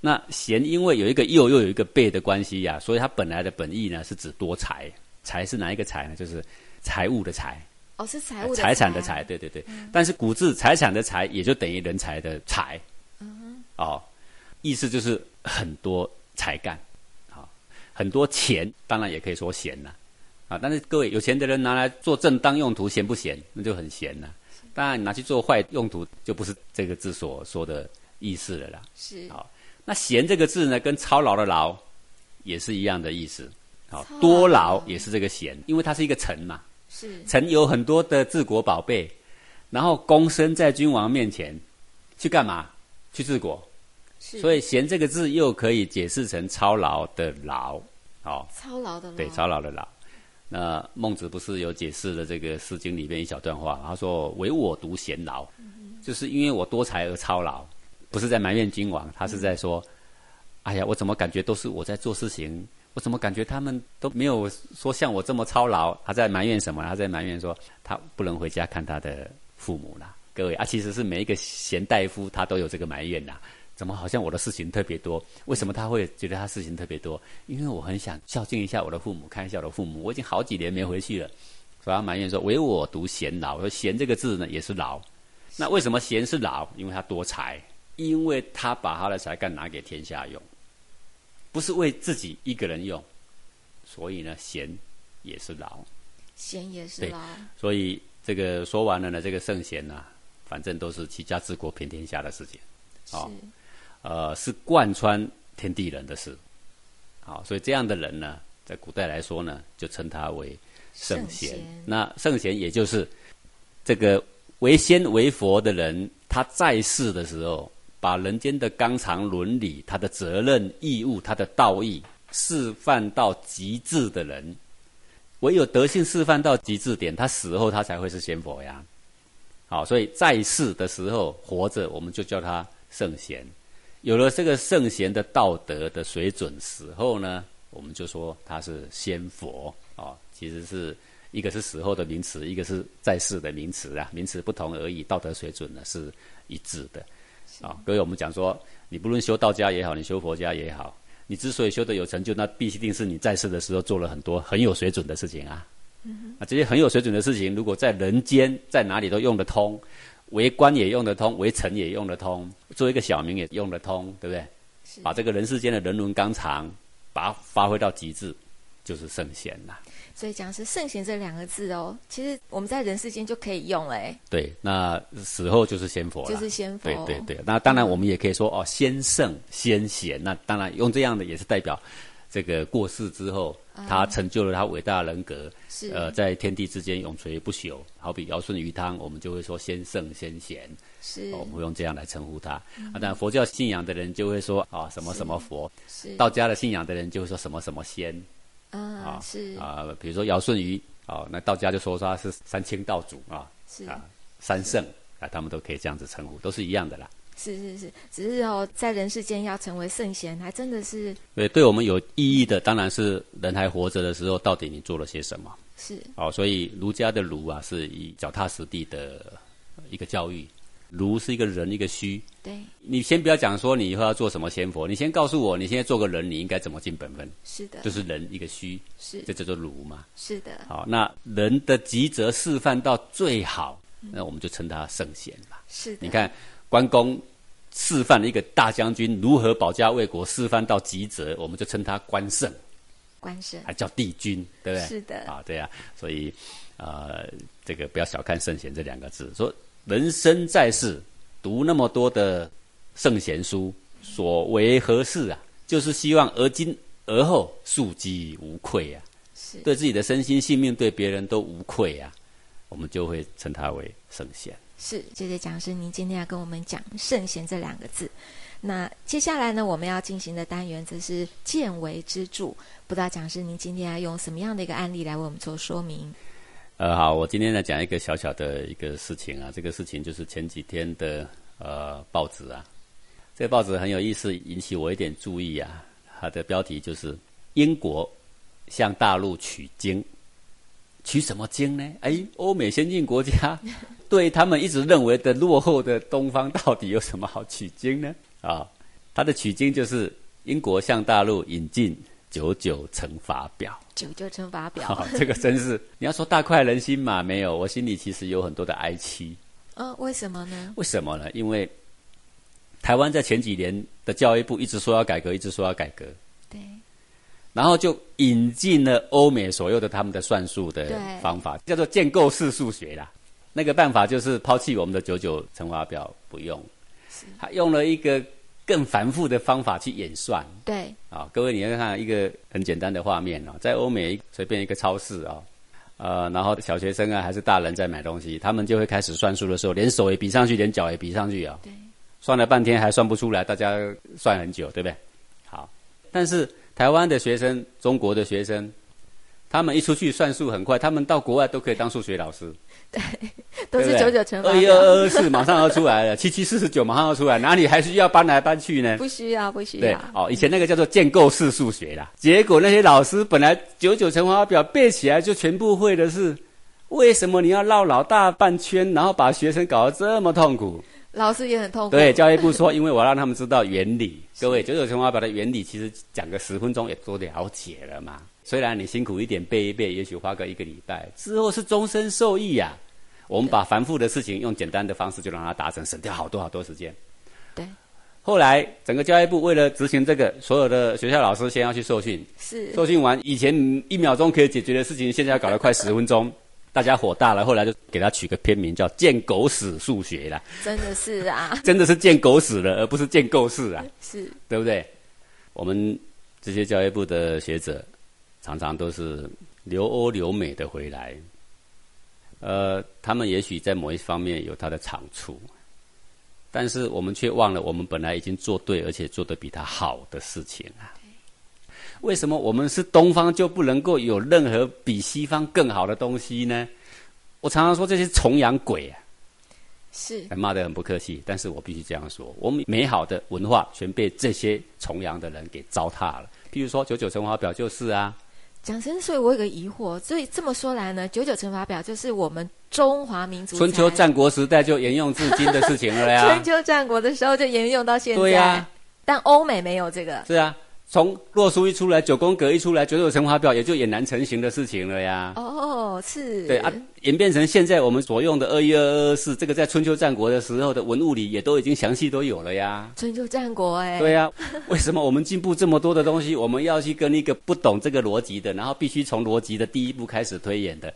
那贤因为有一个又又有一个贝的关系呀、所以它本来的本意呢是指多财，财是哪一个财呢？就是财物的财，哦是财务的财产的财，对对对。但是古字财产的财也就等于人才的财，哦，意思就是很多才干，好、很多钱，当然也可以说闲呐、啊，但是各位有钱的人拿来做正当用途，闲不闲？那就很闲呐、当然，你拿去做坏用途，就不是这个字所说的意思了啦。是好那闲这个字呢，跟操劳的劳也是一样的意思。好多劳也是这个闲，因为它是一个臣嘛，是臣有很多的治国宝贝，然后躬身在君王面前去干嘛？去治国。是，所以“闲”这个字又可以解释成操劳的劳，哦，操劳的劳对，操劳的劳。那孟子不是有解释了这个《诗经》里面一小段话，他说：“唯我独贤劳，就是因为我多才而操劳，不是在埋怨君王，他是在说，哎呀，我怎么感觉都是我在做事情，我怎么感觉他们都没有说像我这么操劳？他在埋怨什么？他在埋怨说他不能回家看他的父母啦。各位啊，其实是每一个贤大夫他都有这个埋怨呐。怎么好像我的事情特别多？为什么他会觉得他事情特别多？因为我很想孝敬一下我的父母，看一下我的父母。我已经好几年没回去了，所以他埋怨说：“唯我独贤劳。”说“贤”这个字呢，也是劳。那为什么贤是劳？因为他多才，因为他把他的才干拿给天下用，不是为自己一个人用。所以呢，贤也是劳。贤也是对劳，所以这个说完了呢，这个圣贤呢、反正都是齐家治国平天下的事情。好是呃，是贯穿天地人的事。好，所以这样的人呢，在古代来说呢，就称他为圣贤。圣贤那圣贤也就是这个为仙为佛的人，他在世的时候，把人间的纲常伦理、他的责任义务、他的道义示范到极致的人。唯有德性示范到极致点，他死后他才会是仙佛呀。好，所以在世的时候活着，我们就叫他圣贤。有了这个圣贤的道德的水准，死后呢，我们就说他是仙佛哦。其实是一个是死后的名词，一个是在世的名词啊，名词不同而已，道德水准呢是一致的。啊、各位，我们讲说，你不论修道家也好，你修佛家也好，你之所以修得有成就，那必定是你在世的时候做了很多很有水准的事情啊。啊，这些很有水准的事情，如果在人间在哪里都用得通，为官也用得通，为臣也用得通，做一个小民也用得通，对不对？是把这个人世间的人伦纲常，把它发挥到极致，就是圣贤啦。所以讲是圣贤这两个字哦，其实我们在人世间就可以用哎，对，那死后就是仙佛了，就是仙佛对对对，那当然我们也可以说哦，先圣先贤。那当然用这样的也是代表这个过世之后，他成就了他伟大的人格，啊是。呃，在天地之间永垂不朽。好比尧舜禹汤，我们就会说先圣先贤，是。哦我们会用这样来称呼他。啊，但佛教信仰的人就会说啊什么什么佛，是。道家的信仰的人就会说什么什么仙。啊啊是。啊，比如说尧舜禹啊，那道家就说他是三清道祖啊，是。啊三圣啊，他们都可以这样子称呼，都是一样的啦。是是是，只是哦，在人世间要成为圣贤，还真的是对，对我们有意义的，当然是人还活着的时候，到底你做了些什么？是哦，所以儒家的儒啊，是以脚踏实地的一个教育。儒是一个人，一个虚。对，你先不要讲说你以后要做什么仙佛，你先告诉我，你现在做个人，你应该怎么尽本分？是的，就是人一个虚，是这叫做儒嘛。是的，好，那人的极则示范到最好，那我们就称他圣贤吧。是的，你看关公示范了一个大将军如何保家卫国，示范到极则，我们就称他关胜，关圣。还叫帝君，对不对？是的。啊，对啊，所以呃，这个不要小看圣贤这两个字，说人生在世读那么多的圣贤书，所为何事啊？就是希望而今而后庶几无愧啊。是。对自己的身心性命，对别人都无愧啊，我们就会称他为圣贤。是，谢谢讲师，您今天要跟我们讲“圣贤”这两个字。那接下来呢，我们要进行的单元则是“见为之助”。不知道讲师您今天要用什么样的一个案例来为我们做说明？呃，好，我今天来讲一个小小的一个事情啊，这个事情就是前几天的呃报纸啊，这个报纸很有意思，引起我一点注意啊。它的标题就是英国向大陆取经，取什么经呢？哎，欧美先进国家 对他们一直认为的落后的东方，到底有什么好取经呢？啊，它的取经就是英国向大陆引进九九乘法表。九九乘法表，好、这个真是你要说大快人心嘛？没有，我心里其实有很多的哀戚。嗯、为什么呢？为什么呢？因为台湾在前几年的教育部一直说要改革，一直说要改革，对，然后就引进了欧美所有的他们的算术的方法，叫做建构式数学啦。那个办法就是抛弃我们的九九乘法表不用，他用了一个更繁复的方法去演算。对，啊，各位你看看一个很简单的画面哦，在欧美随便一个超市啊、呃，然后小学生啊还是大人在买东西，他们就会开始算数的时候，连手也比上去，连脚也比上去啊、对，算了半天还算不出来，大家算很久，对不对？好，但是台湾的学生、中国的学生，他们一出去算数很快，他们到国外都可以当数学老师，对都是九九乘法二一表，二二四马上要出来了，七七四十九马上要出来，哪里还需要搬来搬去呢？不需要，不需对要。，哦，以前那个叫做建构式数学啦。结果那些老师本来九九乘法表背起来就全部会的是，为什么你要绕老大半圈，然后把学生搞得这么痛苦？老师也很痛苦。对，教育部说，因为我要让他们知道原理。各位，九九乘法表的原理其实讲个十分钟也都了解了嘛。虽然你辛苦一点背一背，也许花个一个礼拜，之后是终身受益呀、我们把繁复的事情用简单的方式就让它达成，省掉好多好多时间。对，后来整个教育部为了执行这个，所有的学校老师先要去受训，是受训完以前一秒钟可以解决的事情，现在要搞得快十分钟，大家火大了，后来就给他取个片名叫“见狗屎数学”啦，真的是啊，真的是见狗屎了，而不是见狗屎啊，是对不对？我们这些教育部的学者常常都是留欧留美的回来，呃，他们也许在某一方面有他的长处，但是我们却忘了，我们本来已经做对，而且做得比他好的事情啊。为什么我们是东方就不能够有任何比西方更好的东西呢？我常常说这些崇洋鬼啊，是哎骂得很不客气，但是我必须这样说，我们美好的文化全被这些崇洋的人给糟蹋了。譬如说九九乘法表就是啊，讲真，所以我有个疑惑，所以这么说来呢，九九乘法表就是我们中华民族春秋才战国时代就沿用至今的事情了呀 春。秋战国的时候就沿用到现在。对呀但欧美没有这个。是啊，从洛书一出来，九宫格一出来，九九乘法表也就俨然成型的事情了呀。哦，是。对啊，演变成现在我们所用的二一二二四，这个在春秋战国的时候的文物里也都已经详细都有了呀。春秋战国哎。对呀、为什么我们进步这么多的东西，我们要去跟一个不懂这个逻辑的，然后必须从逻辑的第一步开始推演的，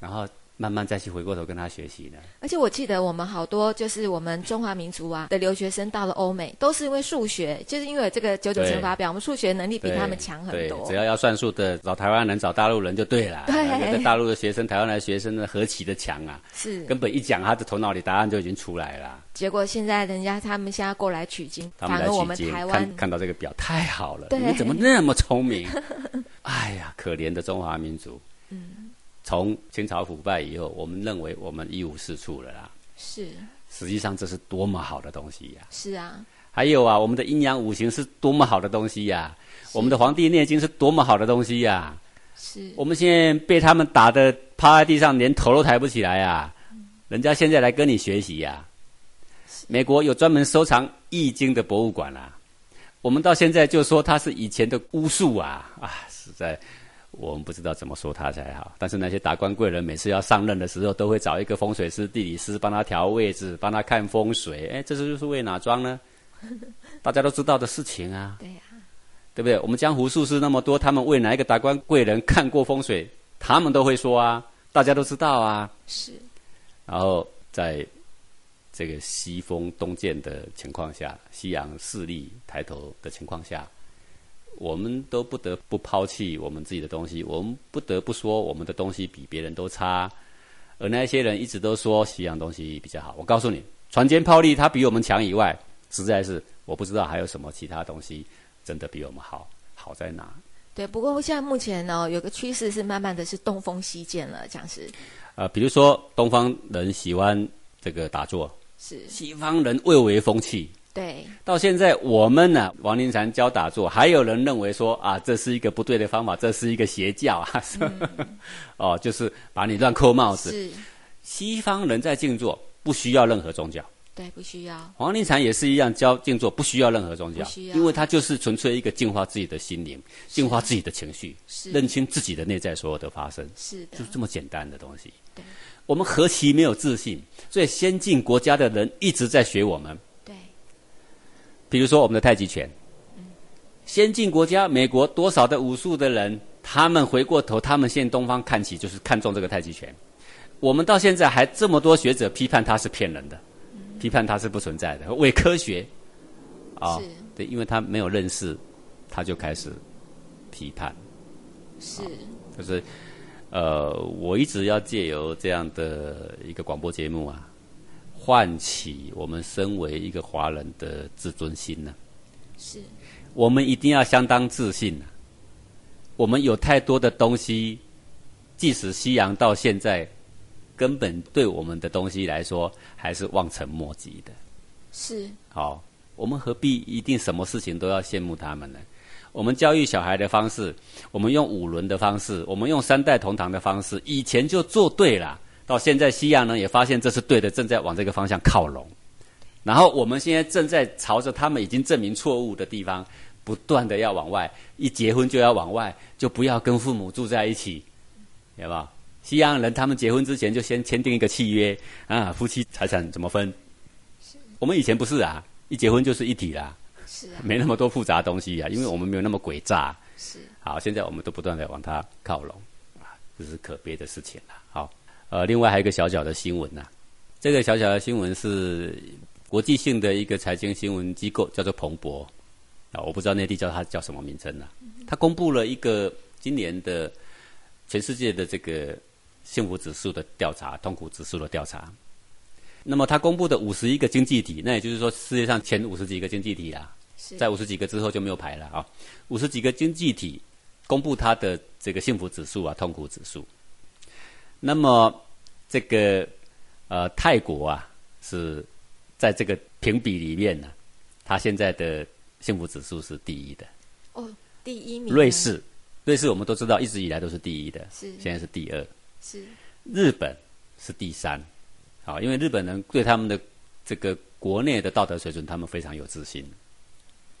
然后慢慢再去回过头跟他学习呢？而且我记得我们好多就是我们中华民族啊的留学生到了欧美，都是因为数学，就是因为这个九九乘法表，我们数学能力比他们强很多，只。要要算数的，找台湾人、找大陆人就对了。对大陆的学生、台湾来的学生呢，何其的强啊！是，根本一讲，他的头脑里答案就已经出来了。结果现在人家他们现在过来取经，他们来反而我们取经，台湾看看到这个表太好了，你们怎么那么聪明？哎呀，可怜的中华民族。嗯从清朝腐败以后，我们认为我们一无是处了啦。是。实际上这是多么好的东西呀、是啊，还有啊，我们的阴阳五行是多么好的东西呀、我们的《黄帝内经》是多么好的东西呀、是。我们现在被他们打的趴在地上，连头都抬不起来啊！人家现在来跟你学习呀、美国有专门收藏《易经》的博物馆啦、我们到现在就说它是以前的巫术啊。啊！实在我们不知道怎么说他才好。但是那些达官贵人每次要上任的时候，都会找一个风水师、地理师帮他调位置，帮他看风水。哎，这是就是为哪桩呢？大家都知道的事情啊。对呀、对不对？我们江湖术士那么多，他们为哪一个达官贵人看过风水，他们都会说啊，大家都知道啊。是然后在这个西风东渐的情况下，西洋势力抬头的情况下，我们都不得不抛弃我们自己的东西，我们不得不说我们的东西比别人都差。而那些人一直都说西洋东西比较好，我告诉你，船坚炮利，它比我们强以外，实在是我不知道还有什么其他东西真的比我们好。好在哪？对。不过现在目前呢，有个趋势是慢慢的是东风西渐了，讲是呃，比如说东方人喜欢这个打坐，是，西方人蔚为风气。对到现在我们呢，王林禅教打坐，还有人认为说啊，这是一个不对的方法，这是一个邪教啊，哦，就是把你乱扣帽子。是，西方人在静坐不需要任何宗教，对不需要黄林禅也是一样教静坐不需要任何宗教不需，要因为他就是纯粹一个净化自己的心灵，净化自己的情绪，是认清自己的内在所有的发生。是的就，这么简单的东西对。我们何其没有自信！所以先进国家的人一直在学我们。对比如说我们的太极拳，先进国家美国多少的武术的人，他们回过头，他们现东方看齐，就是看中这个太极拳。我们到现在还这么多学者批判它是骗人的，批判它是不存在的伪科学啊、是对，因为他没有认识，他就开始批判。是就是呃，我一直要借由这样的一个广播节目啊，唤起我们身为一个华人的自尊心呢、是我们一定要相当自信啊！我们有太多的东西，即使西洋到现在，根本对我们的东西来说还是望尘莫及的。是好，我们何必一定什么事情都要羡慕他们呢？我们教育小孩的方式，我们用五轮的方式，我们用三代同堂的方式，以前就做对了。到现在，西洋人也发现这是对的，正在往这个方向靠拢。然后我们现在正在朝着他们已经证明错误的地方，不断的要往外，一结婚就要往外，就不要跟父母住在一起，有没有？西洋人他们结婚之前就先签订一个契约啊，夫妻财产怎么分？我们以前不是啊，一结婚就是一体啦。是啊没那么多复杂东西啊，因为我们没有那么诡诈。是好，现在我们都不断的往它靠拢，啊，这是可悲的事情了。好，呃，另外还有一个小小的新闻呐、这个小小的新闻是国际性的一个财经新闻机构，叫做彭博啊，我不知道内地叫它叫什么名称呢、它公布了一个今年的全世界的这个幸福指数的调查，痛苦指数的调查。那么它公布的五十一个经济体，那也就是说世界上前五十几个经济体啊，在五十几个之后就没有排了啊。五十几个经济体公布它的这个幸福指数啊、痛苦指数。那么这个呃泰国啊是在这个评比里面呢、它现在的幸福指数是第一的。哦第一名瑞士，瑞士我们都知道一直以来都是第一的，是现在是第二。是日本是第三，好，因为日本人对他们的这个国内的道德水准，他们非常有自信，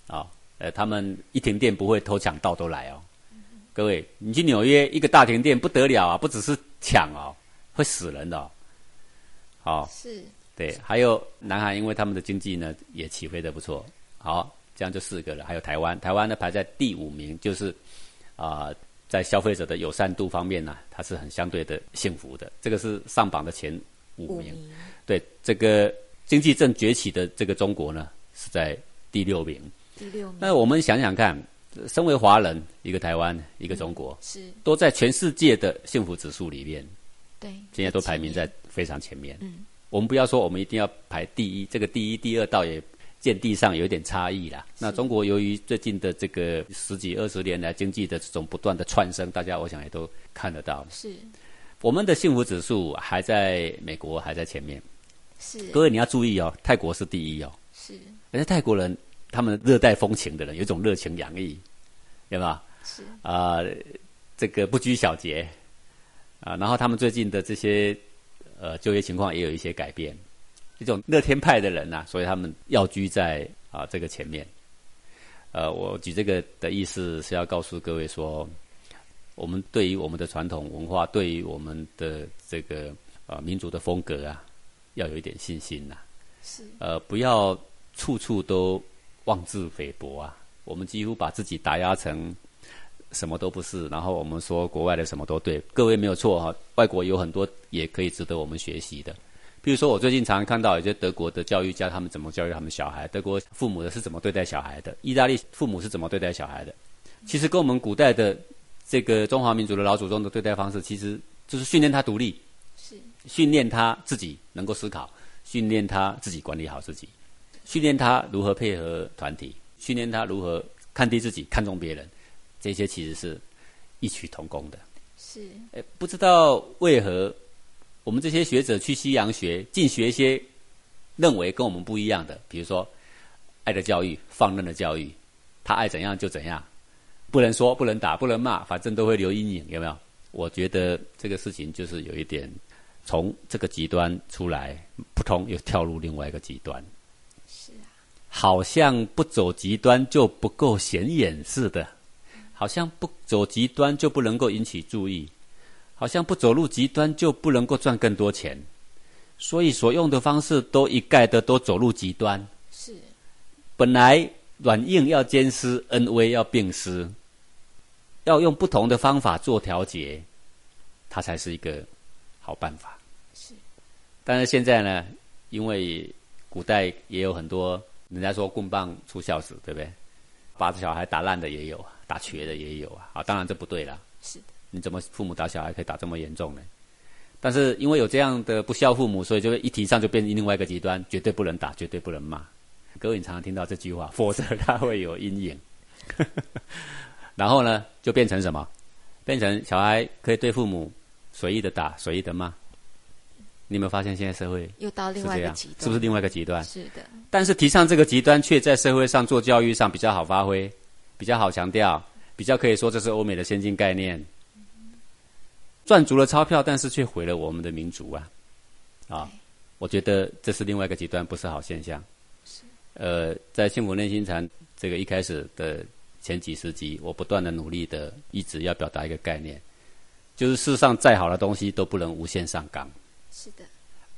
啊，呃，他们一停电不会偷抢盗都来哦。各位，你去纽约一个大停电不得了啊，不只是抢哦，会死人的哦。好、是对，还有南韩，因为他们的经济呢也起飞的不错。好，这样就四个了。还有台湾，台湾呢排在第五名，就是啊、在消费者的友善度方面呢，它是很相对的幸福的。这个是上榜的前五名。五名对，这个经济正崛起的这个中国呢是在第六名。第六名那我们想想看，身为华人，一个台湾，一个中国，是。都在全世界的幸福指数里面，对现在都排名在非常前面。嗯，我们不要说我们一定要排第一，这个第一、第二倒也见地上有一点差异啦。那中国由于最近的这个十几二十年来经济的这种不断的窜升，大家我想也都看得到，是。我们的幸福指数还在美国还在前面。是。各位你要注意哦，泰国是第一哦，是。而且泰国人他们热带风情的人有一种热情洋溢，对吧？是啊、这个不拘小节啊，然后他们最近的这些呃就业情况也有一些改变，这种乐天派的人呐、所以他们要居在啊这个前面。呃，我举这个的意思是要告诉各位说，我们对于我们的传统文化，对于我们的这个呃民族的风格啊，要有一点信心呐、是呃，不要处处都妄自菲薄啊。我们几乎把自己打压成什么都不是，然后我们说国外的什么都对。各位没有错哈、外国有很多也可以值得我们学习的。比如说，我最近常常看到有些德国的教育家，他们怎么教育他们小孩；德国父母的是怎么对待小孩的；意大利父母是怎么对待小孩的。其实跟我们古代的这个中华民族的老祖宗的对待方式，其实就是训练他独立，是训练他自己能够思考，训练他自己管理好自己，训练他如何配合团体，训练他如何看低自己、看重别人，这些其实是异曲同工的。是诶不知道为何我们这些学者去西洋学，尽学一些认为跟我们不一样的，比如说爱的教育、放任的教育，他爱怎样就怎样，不能说、不能打、不能骂，反正都会留阴影，有没有？我觉得这个事情就是有一点从这个极端出来，扑通又跳入另外一个极端，好像不走极端就不够显眼似的，好像不走极端就不能够引起注意，好像不走入极端就不能够赚更多钱，所以所用的方式都一概的都走入极端。是。本来软硬要兼施，恩威要并施，要用不同的方法做调节，它才是一个好办法。是。但是现在呢，因为古代也有很多人家说棍棒出孝子，对不对？把小孩打烂的也有，打瘸的也有啊。啊，当然这不对了。是的，你怎么父母打小孩可以打这么严重呢？但是因为有这样的不孝父母，所以就会一提倡就变成另外一个极端，绝对不能打，绝对不能骂。各位你常常听到这句话，否则他会有阴影。然后呢，就变成什么？变成小孩可以对父母随意的打，随意的骂。你有没有发现现在社会又到另？外一个极端，是不是另外一个极端？是的，但是提倡这个极端，却在社会上做教育上比较好发挥，比较好强调，比较可以说这是欧美的先进概念。赚足了钞票，但是却毁了我们的民族啊！啊，我觉得这是另外一个极端，不是好现象。是呃，在幸福内心禅这个一开始的前几十集，我不断的努力的，一直要表达一个概念，就是世上再好的东西都不能无限上纲。是的，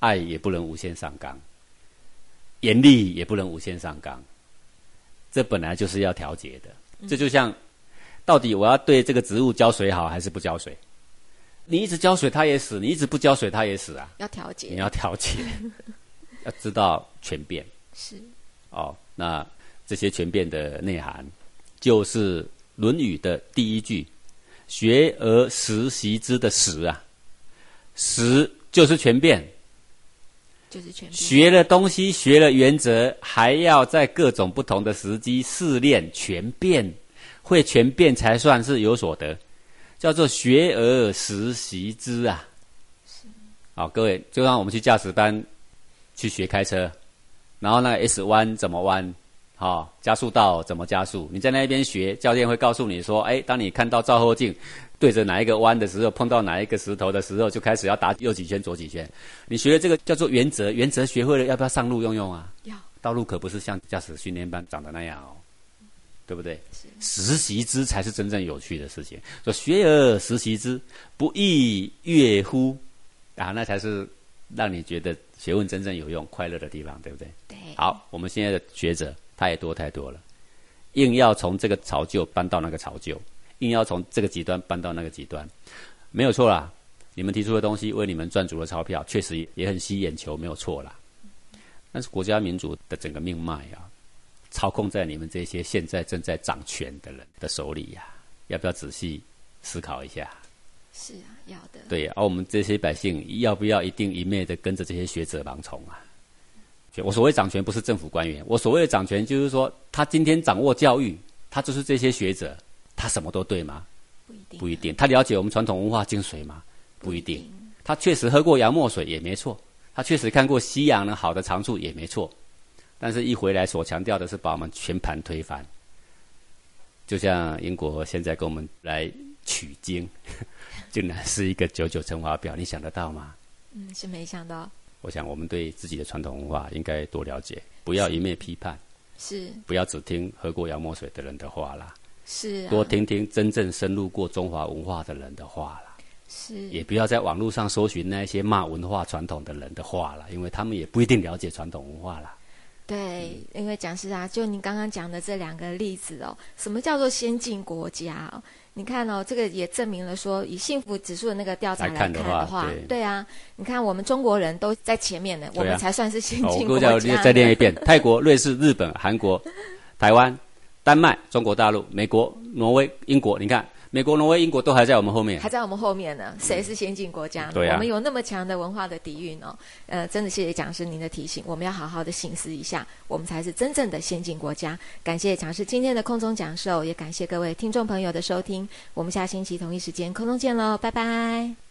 爱也不能无限上纲，严厉也不能无限上纲，这本来就是要调节的。这就像，到底我要对这个植物浇水好还是不浇水？你一直浇水它也死，你一直不浇水它也死啊！要调节，你要调节，要知道全变是哦。那这些全变的内涵，就是《论语》的第一句“学而时习之”的“时”啊，“时”就是全变。就是全变。学了东西，学了原则，还要在各种不同的时机试炼全变，会全变才算是有所得，叫做学而时习之啊。好，各位，就让我们去驾驶班去学开车，然后那个 S 弯怎么弯，好、加速道怎么加速，你在那边学，教练会告诉你说，哎，当你看到照后镜对着哪一个弯的时候，碰到哪一个石头的时候，就开始要打右几圈、左几圈。你学的这个叫做原则，原则学会了，要不要上路用用啊？要道路可不是像驾驶训练班长的那样哦，对不对？实习之才是真正有趣的事情。说学而时习之，不亦乐乎？啊，那才是让你觉得学问真正有用、快乐的地方，对不对？对，好，我们现在的学者太多太多了，硬要从这个巢臼搬到那个潮旧，硬要从这个极端搬到那个极端，没有错啦。你们提出的东西为你们赚足了钞票，确实也很吸眼球，没有错啦。但是国家民族的整个命脉啊，操控在你们这些现在正在掌权的人的手里呀、要不要仔细思考一下？是啊，要的，对，而、我们这些百姓要不要一定一昧的跟着这些学者盲从啊？我所谓掌权不是政府官员，我所谓的掌权就是说，他今天掌握教育，他就是这些学者，他什么都对吗？不一定，不一定。他了解我们传统文化精髓吗？不一定。他确实喝过洋墨水也没错，他确实看过西洋的好的长处也没错，但是一回来所强调的是把我们全盘推翻。就像英国现在跟我们来取经，竟然是一个九九乘法表，你想得到吗？嗯，是没想到，我想我们对自己的传统文化应该多了解，不要一面批判，是不要只听喝过洋墨水的人的话啦，是啊，多听听真正深入过中华文化的人的话啦。是也不要在网络上搜寻那些骂文化传统的人的话了，因为他们也不一定了解传统文化啦。对，因为讲师啊，就您刚刚讲的这两个例子哦，什么叫做先进国家哦？你看哦，这个也证明了说，以幸福指数的那个调查来来看的话的话，对对啊，你看我们中国人都在前面呢，我们才算是先进国家。我再再练一遍：泰国、瑞士、日本、韩国、台湾、丹麦、中国大陆、美国、挪威、英国。你看，美国、挪威、英国都还在我们后面还。在我们后面呢，谁是先进国家呢？对啊我们有那么强的文化的底蕴哦。呃，真的谢谢讲师您的提醒，我们要好好的醒思一下，我们才是真正的先进国家。感谢讲师今天的空中讲授，也感谢各位听众朋友的收听。我们下星期同一时间空中见喽，拜拜。